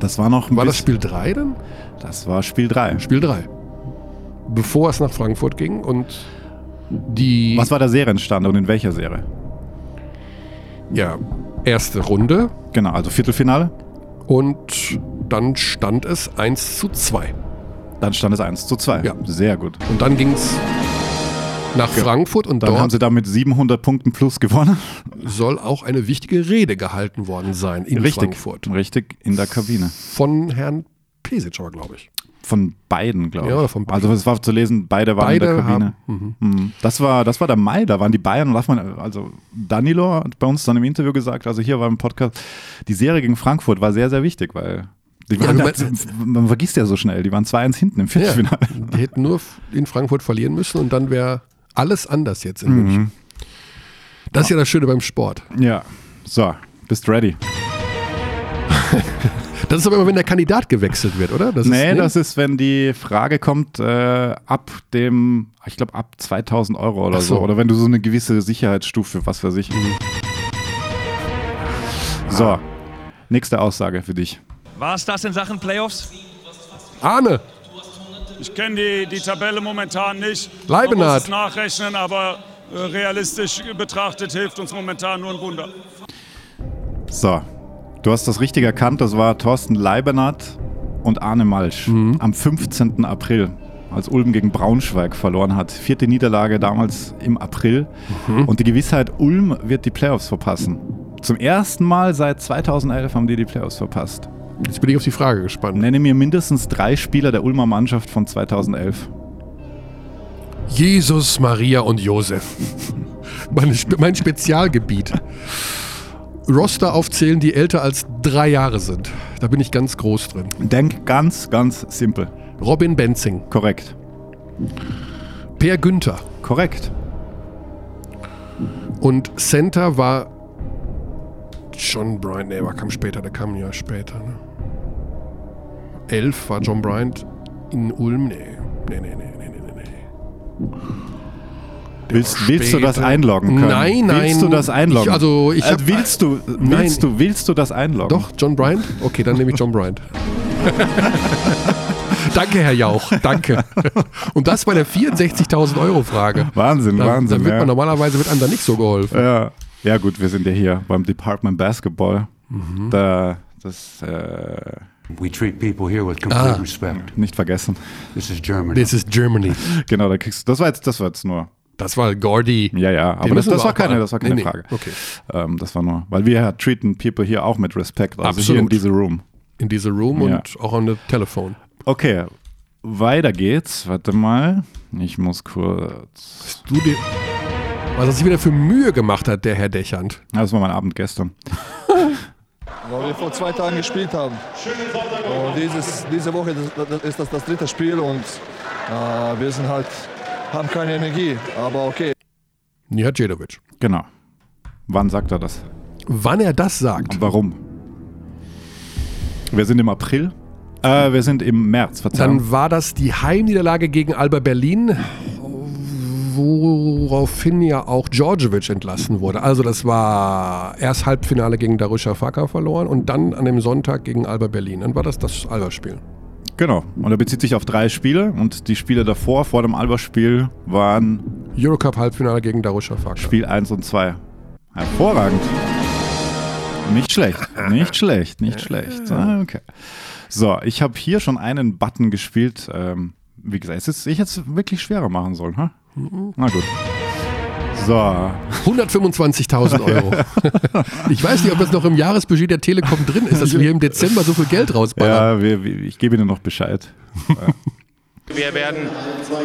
das war noch. War das Spiel 3 dann? Das war Spiel 3. Spiel 3. Bevor es nach Frankfurt ging und die. Was war der Serienstand und in welcher Serie? Ja, erste Runde. Genau, also Viertelfinale. Und dann stand es 1 zu 2. Dann stand es 1 zu 2. Ja. Sehr gut. Und dann ging es nach Frankfurt und dann dort haben sie damit 700 Punkten plus gewonnen. Soll auch eine wichtige Rede gehalten worden sein in richtig, Frankfurt. Richtig, in der Kabine. Von Herrn Pesic aber, glaube ich. Von beiden, glaube ich. Ja, von beiden. Also es war zu lesen, beide waren beide in der Kabine. Haben, mhm. mhm. Das, war, das war der Mai, da waren die Bayern und man, also Danilo hat bei uns dann im Interview gesagt, also hier war im Podcast, die Serie gegen Frankfurt war sehr, sehr wichtig, weil ja, da, man vergisst ja so schnell, die waren 2-1 hinten im Viertelfinale. Ja, die hätten nur in Frankfurt verlieren müssen und dann wäre alles anders jetzt in mhm. München. Das ist ja das Schöne beim Sport. Ja. So, bist ready. <laughs> Das ist aber immer, wenn der Kandidat gewechselt wird, oder? Das nee, ist, nee, das ist, wenn die Frage kommt, äh, ab dem, ich glaube, ab 2000 Euro oder so. so. Oder wenn du so eine gewisse Sicherheitsstufe, was weiß ich. Mhm. So, ah. nächste Aussage für dich. War es das in Sachen Playoffs? Arne. Ich kenne die, die Tabelle momentan nicht. Leibenhardt. Man muss es nachrechnen, aber äh, realistisch betrachtet hilft uns momentan nur ein Wunder. So, du hast das richtig erkannt. Das war Thorsten Leibenhardt und Arne Malsch mhm. am 15. April, als Ulm gegen Braunschweig verloren hat. Vierte Niederlage damals im April. Mhm. Und die Gewissheit, Ulm wird die Playoffs verpassen. Zum ersten Mal seit 2011 haben die die Playoffs verpasst. Jetzt bin ich auf die Frage gespannt. Nenne mir mindestens drei Spieler der Ulmer Mannschaft von 2011. Jesus, Maria und Josef. mein, mein Spezialgebiet. Roster aufzählen, die älter als drei Jahre sind. Da bin ich ganz groß drin. Denk ganz, ganz simpel. Robin Benzing. Korrekt. Per Günther. Korrekt. Und Center war John Bryant. Nee, der kam später, der kam ein Jahr später. Ne? 11 war John Bryant in Ulm. Nee, nee, nee, nee, nee, nee. nee. Willst, willst, du das einloggen können? Nein, nein. Willst du das einloggen? Ich, also ich äh, hab, willst du, willst du, willst du das einloggen? Doch, John Bryant? Okay, dann nehme ich John Bryant. <laughs> danke, Herr Jauch, danke. Und das bei der 64.000 Euro Frage. Wahnsinn, da, Wahnsinn. Da wird man ja. normalerweise wird einem da nicht so geholfen. Ja. ja, gut, wir sind ja hier beim Department Basketball. Mhm. Da, das, äh, We treat people here with complete ah, respect. Nicht vergessen. This is Germany. This is Germany. <laughs> Genau, da kriegst das war jetzt, das war jetzt nur. Das war Gordy. Ja, ja, aber das, das war keine, das war keine nee, Frage. Nee. Okay. Ähm, das war nur, weil wir ja treaten people hier auch mit Respekt. Also Absolut. hier in diese Room. In diese Room ja. und auch an der Telefon. Okay, weiter geht's. Warte mal. Ich muss kurz. Du dir, was er sich wieder für Mühe gemacht hat, der Herr Dächernd. Das war mein Abend gestern. <laughs> weil wir vor zwei Tagen gespielt haben. Und dieses, diese Woche ist das das dritte Spiel und äh, wir sind halt, haben keine Energie, aber okay. Nihat Jedovic. Genau. Wann sagt er das? Wann er das sagt? Und warum? Wir sind im April. Äh, wir sind im März, Verzeihung. Dann war das die Heimniederlage gegen Alba Berlin, woraufhin ja auch Djordjevic entlassen wurde. Also das war erst Halbfinale gegen Darusha Faka verloren und dann an dem Sonntag gegen Alba Berlin. Dann war das das Alba-Spiel. Genau. Und er bezieht sich auf drei Spiele und die Spiele davor, vor dem Alba-Spiel, waren Eurocup-Halbfinale gegen Darusha Faka. Spiel 1 und 2. Hervorragend. Nicht schlecht, nicht schlecht, nicht schlecht. Ah, okay. So, ich habe hier schon einen Button gespielt. Ähm, wie gesagt, ist, ich hätte es wirklich schwerer machen sollen. Ha? Na gut. So. 125.000 <laughs> Euro. ich weiß nicht, ob das noch im Jahresbudget der Telekom drin ist, dass wir im Dezember so viel Geld rausballern. Ja, wir, wir, ich gebe Ihnen noch Bescheid. <laughs> Wir werden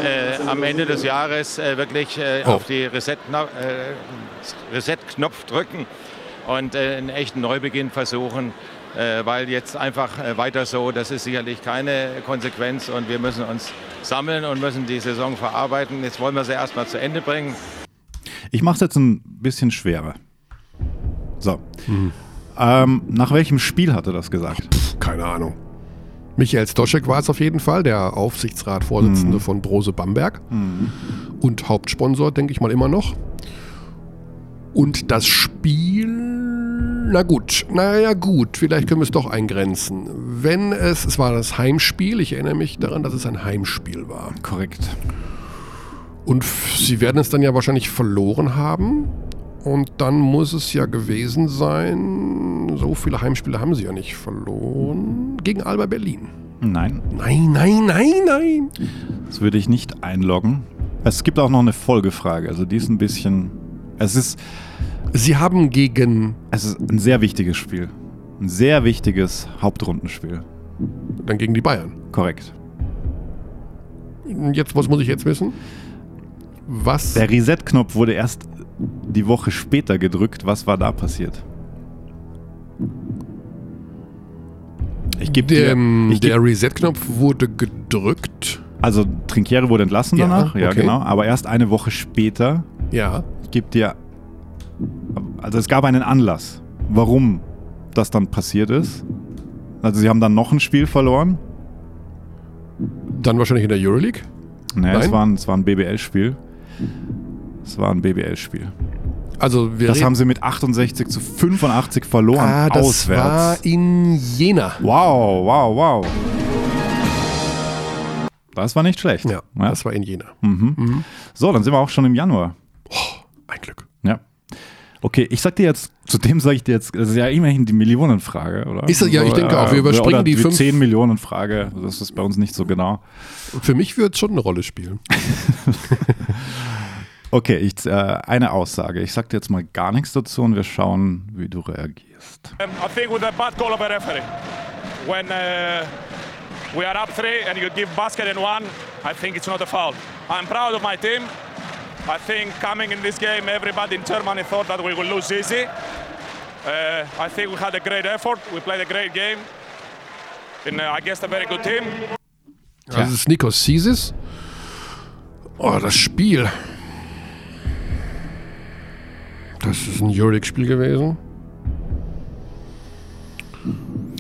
äh, am Ende des Jahres äh, wirklich äh, oh. auf die äh, Reset-Knopf Reset drücken und äh, einen echten Neubeginn versuchen, weil jetzt einfach weiter so, das ist sicherlich keine Konsequenz und wir müssen uns sammeln und müssen die Saison verarbeiten. Jetzt wollen wir sie erstmal zu Ende bringen. Ich mache es jetzt ein bisschen schwerer. So. Mhm. Ähm, nach welchem Spiel hat er das gesagt? Pff, keine Ahnung. Michael Stoschek war es auf jeden Fall, der Aufsichtsratsvorsitzende mhm. von Brose Bamberg mhm. und Hauptsponsor, denke ich mal immer noch. Und das Spiel, na gut, naja gut, vielleicht können wir es doch eingrenzen. Wenn es, es war das Heimspiel, ich erinnere mich daran, dass es ein Heimspiel war. Korrekt. Und sie werden es dann ja wahrscheinlich verloren haben. Und dann muss es ja gewesen sein, so viele Heimspiele haben sie ja nicht verloren, gegen Alba Berlin. Nein. Nein, nein, nein, nein. Das würde ich nicht einloggen. Es gibt auch noch eine Folgefrage, also die ist ein bisschen. Es ist. Sie haben gegen. Es ist ein sehr wichtiges Spiel. Ein sehr wichtiges Hauptrundenspiel. Dann gegen die Bayern. Korrekt. Jetzt, was muss ich jetzt wissen? Was? Der Reset-Knopf wurde erst die Woche später gedrückt. Was war da passiert? Ich gebe dir. Ich der Reset-Knopf wurde gedrückt. Also Trinkiere wurde entlassen ja, danach, ja okay. genau. Aber erst eine Woche später. Ja. Ich gebe dir. Also es gab einen Anlass, warum das dann passiert ist. Also sie haben dann noch ein Spiel verloren. Dann wahrscheinlich in der Euroleague? Nee, Nein, es war ein, es war ein BBL-Spiel. Es war ein BBL-Spiel. Also das haben sie mit 68 zu 85 verloren. Ah, das auswärts. war in Jena. Wow, wow, wow. Das war nicht schlecht. Ja, ja. das war in Jena. Mhm. Mhm. So, dann sind wir auch schon im Januar. Oh, ein Glück. Okay, ich sag dir jetzt, zu dem sage ich dir jetzt, das ist ja immerhin die Millionenfrage, oder? Ist das, ja, ich denke auch, wir überspringen oder die, die 10 Millionen Frage, das ist bei uns nicht so genau. Für mich wird es schon eine Rolle spielen. <laughs> okay, ich, äh, eine Aussage. Ich sag dir jetzt mal gar nichts dazu und wir schauen, wie du reagierst. Um, I think with a bad call of a referee. When uh, we are up three and you give basket in one, I think it's not a foul. I'm proud of my team. I think coming in this game, everybody in Germany thought that we would lose easy. Uh, I think we had a great effort. We played a great game in, uh, guess a very good team. Das ist Nikos Sisis. Oh, das Spiel. Das ist ein Euroleague-Spiel gewesen.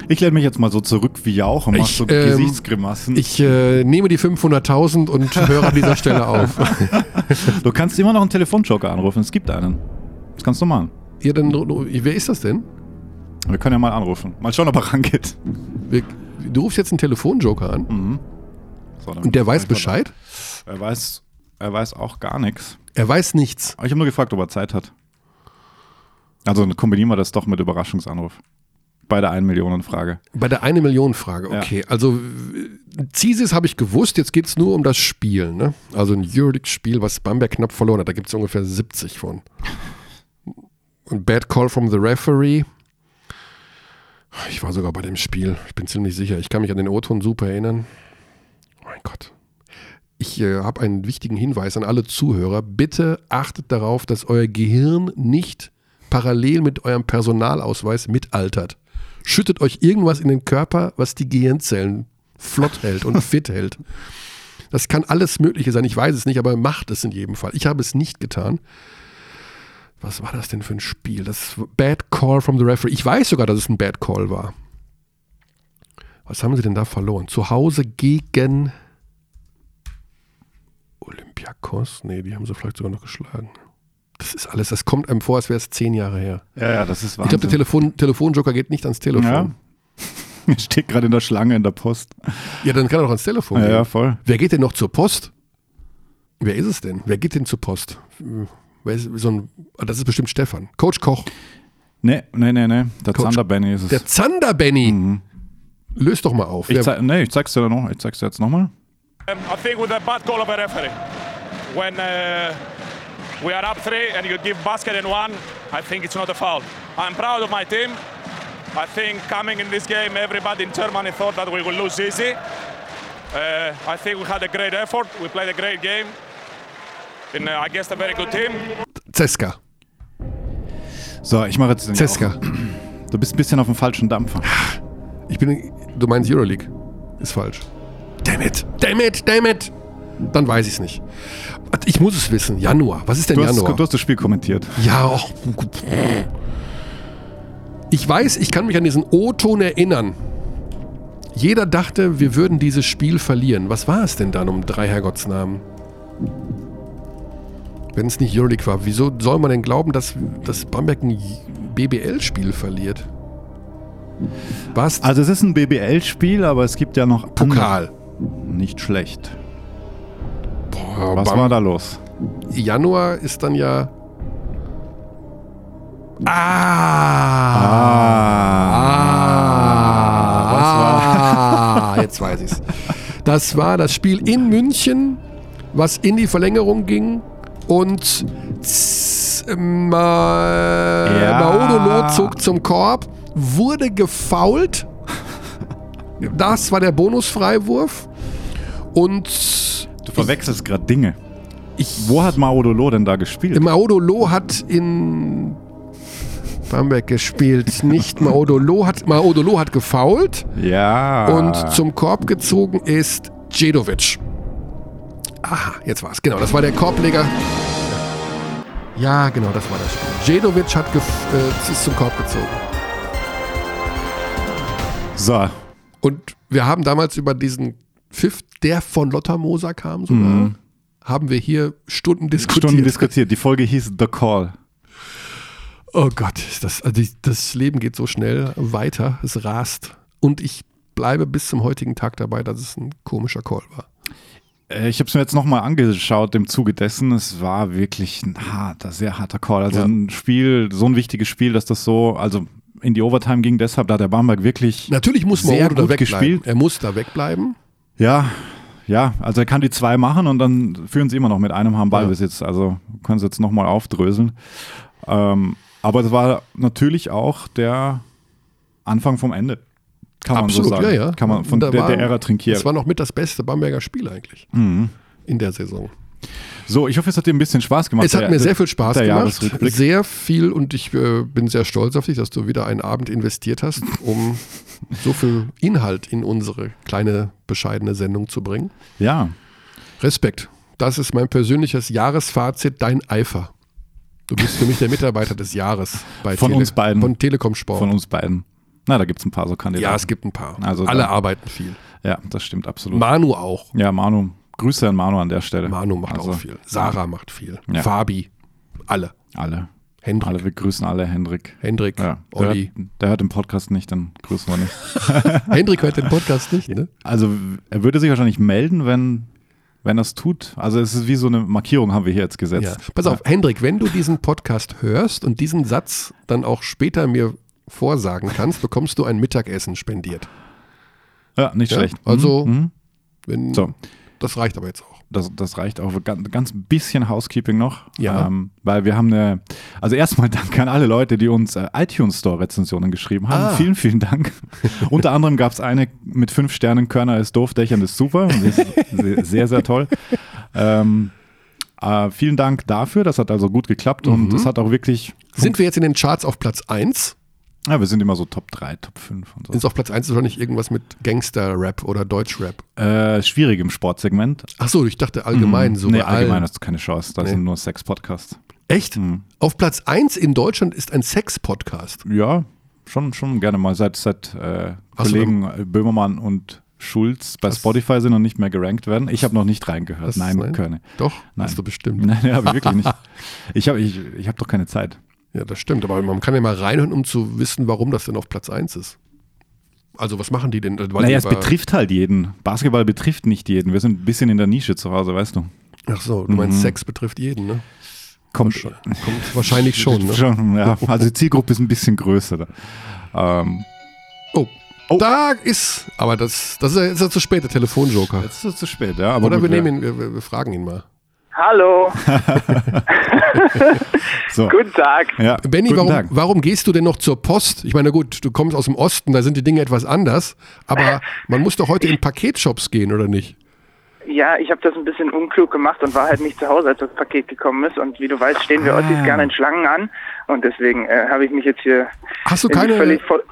Ich lehne mich jetzt mal so zurück wie Jauch und mache so ähm, Gesichtsgrimassen. Ich äh, nehme die 500.000 und höre an dieser Stelle auf. <laughs> du kannst immer noch einen Telefonjoker anrufen. Es gibt einen. Das kannst du machen. Ja, dann, wer ist das denn? Wir können ja mal anrufen. Mal schauen, ob er rangeht. Du rufst jetzt einen Telefonjoker an? Mhm. So, und der weiß Bescheid? Er weiß, er weiß auch gar nichts. Er weiß nichts. Ich habe nur gefragt, ob er Zeit hat. Also kombinieren wir das doch mit Überraschungsanruf. Bei der 1 Millionen Frage. Bei der 1 Millionen Frage, okay. Ja. Also Zisis habe ich gewusst, jetzt geht es nur um das Spiel. Ne? Also ein Euroleague-Spiel, was Bamberg knapp verloren hat, da gibt es ungefähr 70 von. Und Bad Call from the Referee. Ich war sogar bei dem Spiel, ich bin ziemlich sicher. Ich kann mich an den O-Ton super erinnern. Oh mein Gott. Ich äh, habe einen wichtigen Hinweis an alle Zuhörer. Bitte achtet darauf, dass euer Gehirn nicht parallel mit eurem Personalausweis mitaltert schüttet euch irgendwas in den Körper, was die Gehirnzellen flott hält und <laughs> fit hält. Das kann alles Mögliche sein, ich weiß es nicht, aber macht es in jedem Fall. Ich habe es nicht getan. Was war das denn für ein Spiel? Das Bad Call from the Referee. Ich weiß sogar, dass es ein Bad Call war. Was haben sie denn da verloren? Zu Hause gegen Olympiakos? Nee, die haben sie vielleicht sogar noch geschlagen. Das ist alles, das kommt einem vor, als wäre es zehn Jahre her. Ja, ja, das ist Wahnsinn. Ich glaube, der Telefon, Telefonjoker geht nicht ans Telefon. Ja. <laughs> Er steht gerade in der Schlange in der Post. Ja, dann kann er doch ans Telefon ja, gehen. Ja, voll. Wer geht denn noch zur Post? Wer ist es denn? Wer geht denn zur Post? so ein, das ist bestimmt Stefan. Coach Koch. Nee, nee, nee, nee. Der Zander Benny ist es. Der Zander Benny. Mhm. Löst doch mal auf. Ich, zeig, nee, ich zeig's dir noch. Ich zeig's dir jetzt nochmal. Um, I think with a bad call of a referee. When uh, we are up three and you give basket and one, I think it's not a foul. I'm proud of my team. I think coming in this game, everybody in Germany thought that we would lose easy. Uh, I think we had a great effort. We played a great game. In, uh, I guess, a very good team. Zeska. So, ich mache jetzt den Zeska. Du bist ein bisschen auf dem falschen Dampfer. Ich bin. Du meinst Euroleague. Ist falsch. Damn it, damn it, damn it. Dann weiß ich es nicht. Ich muss es wissen. Januar. Was ist denn du Januar? Hast, du hast das Spiel kommentiert. Ja, oh. Ich weiß, ich kann mich an diesen O-Ton erinnern. Jeder dachte, wir würden dieses Spiel verlieren. Was war es denn dann um drei Herrgottsnamen? Wenn es nicht Euroleague war, wieso soll man denn glauben, dass, dass Bamberg ein BBL-Spiel verliert? Was? Also es ist ein BBL-Spiel, aber es gibt ja noch Pokal. Nicht schlecht. Boah, Was Bam war da los? Januar ist dann ja Ah. Ah. ah. Was war? Ah, jetzt weiß ich's. Das war das Spiel in München, was in die Verlängerung ging und Ma ja. Zog zum Korb, wurde gefault. Das war der Bonusfreiwurf. Und. Du verwechselst gerade Dinge. Ich, Wo hat Maodolo denn da gespielt? Maodolo hat in Bamberg gespielt. Nicht <laughs> Maodolo hat, Maodolo hat gefault. Ja. Und zum Korb gezogen ist Djedovic. Aha, jetzt war's. Genau, das war der Korbleger. Ja, genau, das war das Spiel. Djedovic hat äh, ist zum Korb gezogen. So. Und wir haben damals über diesen Pfiff, der von Lotta Moser kam, sogar, mhm. haben wir hier Stunden diskutiert. Stunden diskutiert. Die Folge hieß The Call. Oh Gott, das, also das Leben geht so schnell weiter, es rast. Und ich bleibe bis zum heutigen Tag dabei, dass es ein komischer Call war. Äh, ich habe es mir jetzt nochmal angeschaut im Zuge dessen. Es war wirklich ein harter, sehr harter Call. Also ja. ein Spiel, so ein wichtiges Spiel, dass das so, also in die Overtime ging deshalb, da der Bamberg wirklich Natürlich muss man sehr gut da gespielt. Er muss da wegbleiben. Ja, ja, also er kann die zwei machen und dann führen sie immer noch mit einem haben Ballbesitz. Ja. Also können sie jetzt nochmal aufdröseln. Ähm, aber es war natürlich auch der Anfang vom Ende. Kann Absolut, man so sagen. Ja, ja. Kann man von der, war, der Ära trinkieren. Das war noch mit das beste Bamberger Spiel eigentlich mhm. in der Saison. So, ich hoffe, es hat dir ein bisschen Spaß gemacht. Es hat der, mir sehr viel Spaß gemacht. Sehr viel und ich äh, bin sehr stolz auf dich, dass du wieder einen Abend investiert hast, um <laughs> so viel Inhalt in unsere kleine, bescheidene Sendung zu bringen. Ja. Respekt. Das ist mein persönliches Jahresfazit, dein Eifer. Du bist für mich der Mitarbeiter des Jahres bei Von Tele uns beiden. Von Telekom Sport. Von uns beiden. Na, da gibt es ein paar so Kandidaten. Ja, es gibt ein paar. Also Alle da, arbeiten viel. Ja, das stimmt absolut. Manu auch. Ja, Manu. Grüße an Manu an der Stelle. Manu macht also, auch viel. Sarah ja. macht viel. Ja. Fabi. Alle. Alle. Hendrik. Alle, wir grüßen alle Hendrik. Hendrik, ja, der Olli. Hört, der hört den Podcast nicht, dann grüßen wir nicht. <laughs> Hendrik hört den Podcast nicht, ne? Also er würde sich wahrscheinlich melden, wenn wenn er es tut. Also es ist wie so eine Markierung, haben wir hier jetzt gesetzt. Ja. Pass auf, Hendrik, wenn du diesen Podcast hörst und diesen Satz dann auch später mir vorsagen kannst, bekommst du ein Mittagessen spendiert. Ja, nicht ja? schlecht. Also, mhm. wenn, so. Das reicht aber jetzt auch. Das, das reicht auch. Ganz, ganz bisschen Housekeeping noch. Ja. Ähm, weil wir haben eine, also erstmal <laughs> danke an alle Leute, die uns äh, iTunes Store Rezensionen geschrieben haben. Ah. Vielen, vielen Dank. <laughs> Unter anderem gab es eine mit fünf Sternen, Körner ist doof, Dächern ist super. Ist sehr, sehr, sehr toll. Ähm, äh, vielen Dank dafür. Das hat also gut geklappt mhm. und es hat auch wirklich. Sind wir jetzt in den Charts auf Platz 1? Ja, wir sind immer so Top 3, Top 5 und so. Ist auf Platz 1 wahrscheinlich irgendwas mit Gangster-Rap oder Deutsch-Rap? Äh, schwierig im Sportsegment. Ach so, ich dachte allgemein mhm. so. Nee, allgemein hast du keine Chance. Da nee. sind nur Sex-Podcasts. Echt? Auf Platz 1 in Deutschland ist ein Sex-Podcast. Ja, schon, schon gerne mal. Seit, seit äh, Kollegen äh, Böhmermann und Schulz bei Spotify sind noch nicht mehr gerankt werden. Ich habe noch nicht reingehört. Nein, nein? Körne. Doch, Nein. hast du bestimmt. <laughs> Nein, habe ich wirklich nicht. Ich habe ich, ich hab doch keine Zeit. Ja, das stimmt. Aber man kann ja mal reinhören, um zu wissen, warum das denn auf Platz 1 ist. Also, was machen die denn? Weil naja, es betrifft halt jeden. Basketball betrifft nicht jeden. Wir sind ein bisschen in der Nische zu Hause, weißt du. Ach so, du meinst, Mhm. Sex betrifft jeden, ne? Kommt, Kommt wahrscheinlich <laughs> schon, ne? schon ja. Also die Zielgruppe ist ein bisschen größer. Da. Ähm, Oh, da ist, aber das, das ist, ja, ist ja zu spät, der Telefonjoker. Jetzt ist es zu spät, ja. Oder wir ja. nehmen ihn, wir, wir fragen ihn mal. Hallo. <laughs> So. Guten Tag. Ja, Benny, warum, Tag. warum gehst du denn noch zur Post? Ich meine, gut, du kommst aus dem Osten, da sind die Dinge etwas anders, aber man muss doch heute in Paketshops gehen, oder nicht? Ja, ich habe das ein bisschen unklug gemacht und war halt nicht zu Hause, als das Paket gekommen ist. Und wie du weißt, stehen wir Ah. Ossis gerne in Schlangen an. Und deswegen äh, habe ich mich jetzt hier. Hast du keine- völlig voll-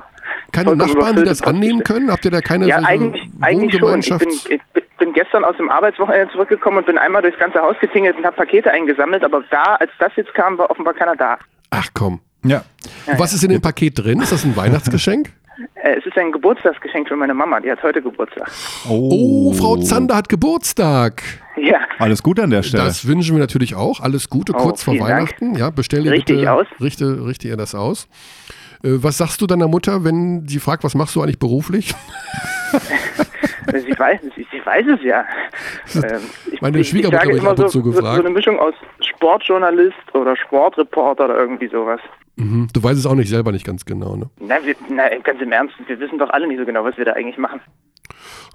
Keine Nachbarn, die das annehmen können? Habt ihr da keine Ja, eigentlich, eigentlich schon. Ich bin, ich bin gestern aus dem Arbeitswochenende zurückgekommen und bin einmal durchs ganze Haus getingelt und habe Pakete eingesammelt. Aber da, als das jetzt kam, war offenbar keiner da. Ach komm. Ja. Und was ist in dem Paket drin? Ist das ein Weihnachtsgeschenk? <laughs> Äh, es ist ein Geburtstagsgeschenk für meine Mama. Die hat heute Geburtstag. Oh, Frau Zander hat Geburtstag. Ja. Alles Gute an der Stelle. Das wünschen wir natürlich auch. Alles Gute, Oh, kurz vor vielen Dank. Weihnachten. Ja, bestell dir Richtig bitte, aus. Richte, richte ihr das aus. Äh, Was sagst du deiner Mutter, wenn sie fragt, was machst du eigentlich beruflich? <laughs> Sie weiß, sie, sie weiß es ja. Ähm, ich, Meine ich, Schwiegermutter ich sage habe ich immer ab und so, zu so, so gefragt. eine Mischung aus Sportjournalist oder Sportreporter oder irgendwie sowas. Mhm. Du weißt es auch nicht selber nicht ganz genau, ne? Na, wir, na, ganz im Ernst, wir wissen doch alle nicht so genau, was wir da eigentlich machen.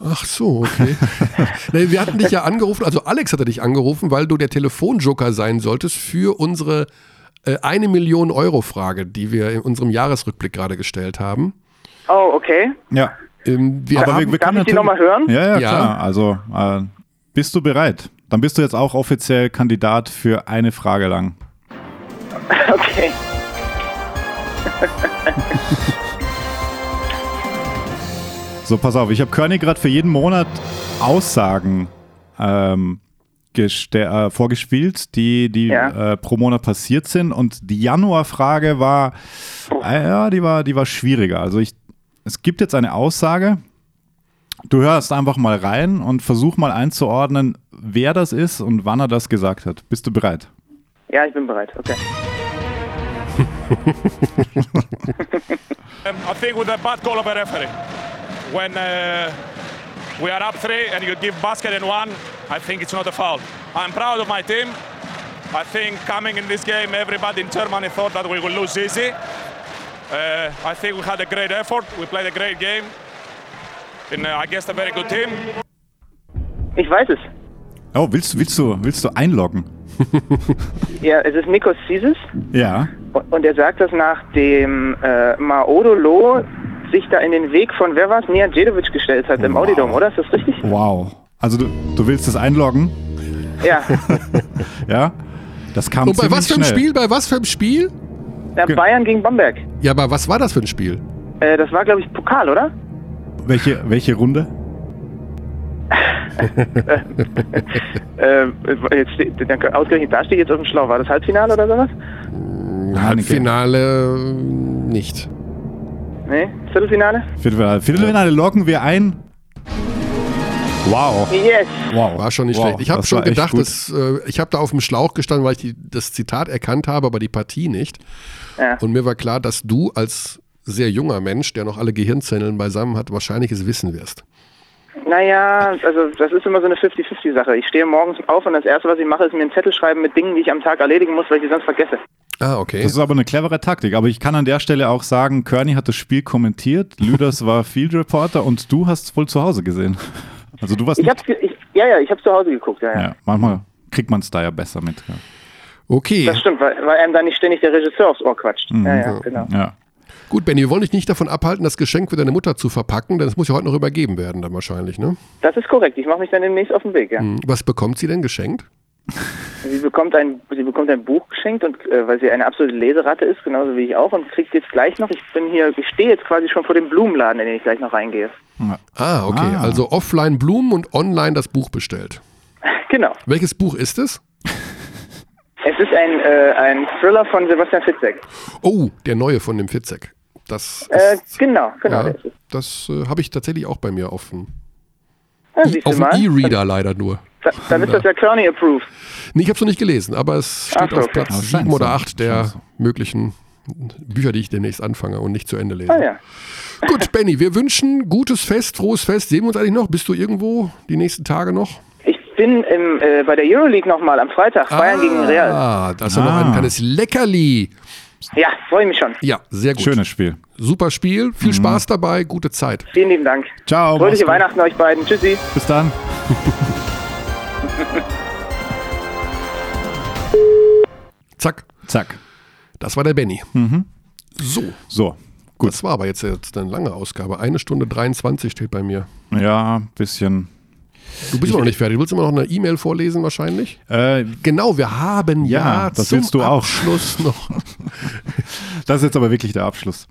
Ach so, okay. <laughs> nee, wir hatten dich ja angerufen, also Alex hatte dich angerufen, weil du der Telefonjoker sein solltest für unsere äh, eine Million Euro Frage, die wir in unserem Jahresrückblick gerade gestellt haben. Oh, okay. Ja. Ähm, wir Aber haben, wir, wir Darf können ich die nochmal hören? Ja, ja, Ja. klar. Also, äh, bist du bereit? Dann bist du jetzt auch offiziell Kandidat für eine Frage lang. <laughs> Okay. <laughs> So, pass auf, ich habe Körny gerade für jeden Monat Aussagen ähm, äh, vorgespielt, die, die Ja. äh, pro Monat passiert sind. Und die Januarfrage war, äh, ja, die war, die war schwieriger. Also ich, es gibt jetzt eine Aussage. Du hörst einfach mal rein und versuch mal einzuordnen, wer das ist und wann er das gesagt hat. Bist du bereit? Ja, ich bin bereit. Okay. <laughs> Um, I think with a bad call of a referee. When uh, we are up three and you give basket in one, I think it's not a foul. I'm proud of my team. I think coming in this game, everybody in Germany thought that we will lose easy. Uh, I think we had a great effort. We played a great game. In, uh, I guess, a very good team. Ich weiß es. Oh, willst, du- willst, du, willst du einloggen? <laughs> Ja, es ist Nikos Sisis Ja. und er sagt das nachdem äh, Maodolo sich da in den Weg von, wer war es, Nian Djedovic gestellt hat im Audidom, oder? Ist das richtig? Wow. Also du, du willst das einloggen? Ja. <laughs> Ja? Das kam Und bei was für einem schnell. Spiel? Bei was für einem Spiel? Ja Bayern gegen Bamberg. Ja, aber was war das für ein Spiel? Äh, das war, glaube ich, Pokal, oder? Welche, welche Runde? <laughs> Äh, jetzt, steht- dann- ausgerechnet da steht jetzt auf dem Schlauch. War das Halbfinale oder sowas? Halbfinale äh, nicht. Nee? Viertelfinale? Viertelfinale, Viertelfinale loggen wir ein. Wow. Yes. Wow. War schon nicht Wow, schlecht. Ich habe schon gedacht, dass, äh, ich habe da auf dem Schlauch gestanden, weil ich die, das Zitat erkannt habe, aber die Partie nicht. Ja. Und mir war klar, dass du als sehr junger Mensch, der noch alle Gehirnzellen beisammen hat, wahrscheinlich es wissen wirst. Naja, also das ist immer so eine 50-50-Sache. Ich stehe morgens auf und das Erste, was ich mache, ist mir einen Zettel schreiben mit Dingen, die ich am Tag erledigen muss, weil ich die sonst vergesse. Ah, okay. Das ist aber eine clevere Taktik. Aber ich kann an der Stelle auch sagen, Kearney hat das Spiel kommentiert, Lüders war Field Reporter und du hast es wohl zu Hause gesehen. Also du warst Ich hab's, ich, ja, ja, ich habe zu Hause geguckt, ja, ja. ja, manchmal kriegt man es da ja besser mit. Ja. Okay. Das stimmt, weil, weil einem da nicht ständig der Regisseur aufs Ohr quatscht. Mhm. Ja, ja, genau. Ja. Gut, Benny, wir wollen dich nicht davon abhalten, das Geschenk für deine Mutter zu verpacken, denn es muss ja heute noch übergeben werden, dann wahrscheinlich, ne? Das ist korrekt. Ich mache mich dann demnächst auf den Weg, ja. Hm, Was bekommt sie denn geschenkt? Sie bekommt ein, sie bekommt ein Buch geschenkt und äh, weil sie eine absolute Leseratte ist, genauso wie ich auch, und kriegt jetzt gleich noch. Ich bin hier, ich stehe jetzt quasi schon vor dem Blumenladen, in den ich gleich noch reingehe. Ah, okay. Ah. Also offline Blumen und online das Buch bestellt. <laughs> Genau. Welches Buch ist es? <laughs> Es ist ein, äh, ein Thriller von Sebastian Fitzek. Oh, der neue von dem Fitzek. Das Äh, ist, genau, genau. ja, das äh, habe ich tatsächlich auch bei mir auf dem Ja, du auf dem E-Reader leider nur. Da, dann ist das ja Kearney approved. Nee, ich habe es noch nicht gelesen, aber es steht Ach so, auf okay. Platz Ah, 7 scheint oder so. 8 der möglichen Bücher, die ich demnächst anfange und nicht zu Ende lese. Ah ja. Gut, Benny, wir wünschen gutes Fest, frohes Fest. Sehen wir uns eigentlich noch? Bist du irgendwo die nächsten Tage noch? Ich bin im, äh, bei der Euroleague nochmal am Freitag, Bayern gegen Real. Ah, das ist ja noch Ah. ein kleines Leckerli. Ja, freue mich schon. Ja, sehr gut. Schönes Spiel. Super Spiel, viel Spaß dabei, gute Zeit. Vielen lieben Dank. Ciao. Fröhliche. Weihnachten euch beiden. Tschüssi. Bis dann. <laughs> Zack, Zack. das war der Benny. Mhm. So, So, gut. das war aber jetzt, jetzt eine lange Ausgabe. Eine Stunde 23 steht bei mir. Ja, bisschen. Du bist immer noch nicht fertig. Du willst immer noch eine E-Mail vorlesen wahrscheinlich? Äh, Genau, wir haben ja, Ja, das zum du auch. Abschluss <laughs> noch das ist jetzt aber wirklich der Abschluss.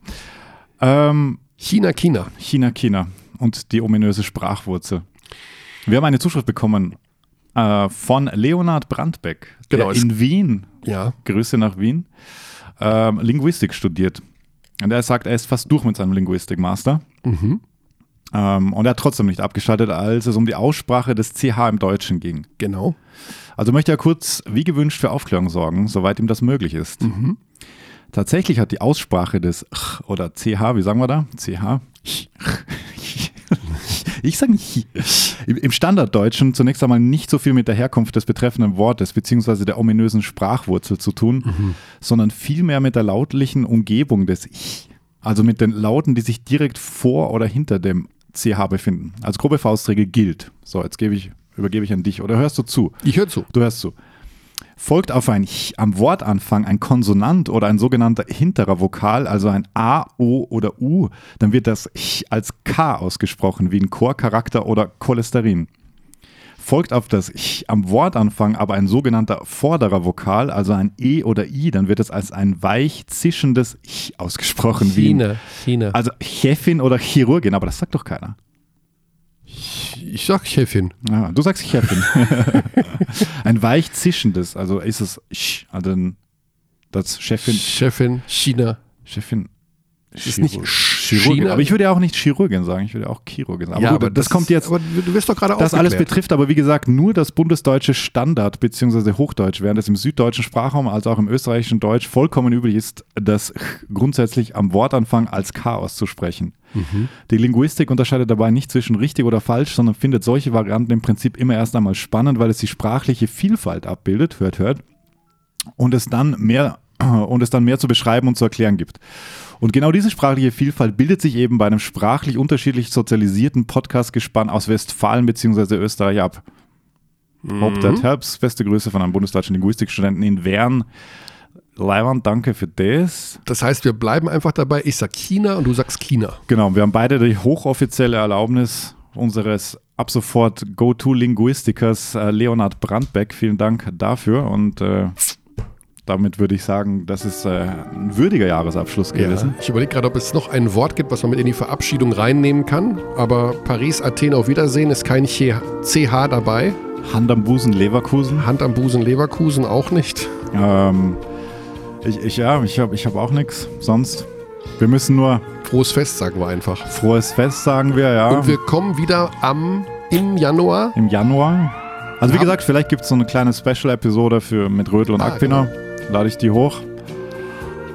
Ähm, China, China. China, China und die ominöse Sprachwurzel. Wir haben eine Zuschrift bekommen äh, von Leonhard Brandbeck, der Genau, es- in Wien, Ja, Grüße nach Wien, ähm, Linguistik studiert. Und er sagt, er ist fast durch mit seinem Linguistik-Master. mhm. Ähm, und er hat trotzdem nicht abgeschaltet, als es um die Aussprache des CH im Deutschen ging. genau. Also möchte er kurz, wie gewünscht, für Aufklärung sorgen, soweit ihm das möglich ist. Mhm. Tatsächlich hat die Aussprache des Ch oder CH, wie sagen wir da? <laughs> CH? Ich sage nicht. Im- Standarddeutschen zunächst einmal nicht so viel mit der Herkunft des betreffenden Wortes beziehungsweise der ominösen Sprachwurzel zu tun, Mhm. sondern vielmehr mit der lautlichen Umgebung des Ich. Also mit den Lauten, die sich direkt vor oder hinter dem CH befinden. Als grobe Faustregel gilt. So, jetzt gebe ich, übergebe ich an dich. Oder hörst du zu? Ich höre zu. Du hörst zu. Folgt auf ein Ch am Wortanfang ein Konsonant oder ein sogenannter hinterer Vokal, also ein A, O oder U, dann wird das Ch als K ausgesprochen, wie ein Chorcharakter oder Cholesterin. Folgt auf das Ch am Wortanfang aber ein sogenannter vorderer Vokal, also ein E oder I, dann wird es als ein weich zischendes Ch ausgesprochen, wie ein, China, China. also Chefin oder Chirurgin, aber das sagt doch keiner. Ich sag Chefin. Ja, du sagst Chefin. <laughs> ein weich zischendes, also ist es Sch, also das Chefin, Chefin, China. Chefin. Ist nicht Chirurgin. China. Aber ich würde ja auch nicht Chirurgin sagen, ich würde auch Chirurgin sagen. Aber, Ja, gut, aber das, das kommt jetzt. aber du wirst doch gerade Das alles betrifft aber, wie gesagt, nur das bundesdeutsche Standard bzw. Hochdeutsch, während es im süddeutschen Sprachraum als auch im österreichischen Deutsch vollkommen üblich ist, das Ch grundsätzlich am Wortanfang als K auszusprechen. Mhm. Die Linguistik unterscheidet dabei nicht zwischen richtig oder falsch, sondern findet solche Varianten im Prinzip immer erst einmal spannend, weil es die sprachliche Vielfalt abbildet, hört, hört, und es dann mehr <clears throat> und es dann mehr zu beschreiben und zu erklären gibt. Und genau diese sprachliche Vielfalt bildet sich eben bei einem sprachlich unterschiedlich sozialisierten Podcast-Gespann aus Westfalen bzw. Österreich ab. Hope that helps. Beste Grüße von einem bundesdeutschen Linguistikstudenten in Wern. Leiwand, danke für das. Das heißt, wir bleiben einfach dabei. Ich sag China und du sagst China. Genau, wir haben beide die hochoffizielle Erlaubnis unseres ab sofort Go-To-Linguistikers äh, Leonhard Brandbeck. Vielen Dank dafür und äh, damit würde ich sagen, das ist äh, ein würdiger Jahresabschluss gewesen. Ich überlege gerade, ob es noch ein Wort gibt, was man mit in die Verabschiedung reinnehmen kann. Aber Paris, Athen, auf Wiedersehen ist kein CH dabei. Hand am Busen, Leverkusen. Hand am Busen, Leverkusen auch nicht. Ähm, ich, ich, ja, ich habe ich hab auch nichts sonst. Wir müssen nur Frohes Fest, sagen wir einfach. frohes Fest, sagen wir, ja. Und wir kommen wieder am im Januar. Im Januar. Also wie Ja. gesagt, vielleicht gibt es so eine kleine Special-Episode für mit Rödel und Ah, Akpiner. Lade ich die hoch.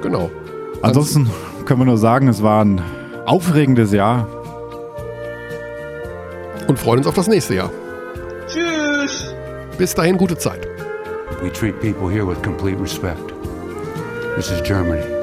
Genau. Ansonsten können wir nur sagen, es war ein aufregendes Jahr. Und freuen uns auf das nächste Jahr. Tschüss. Bis dahin, gute Zeit. We treat people here with complete respect. This is Germany.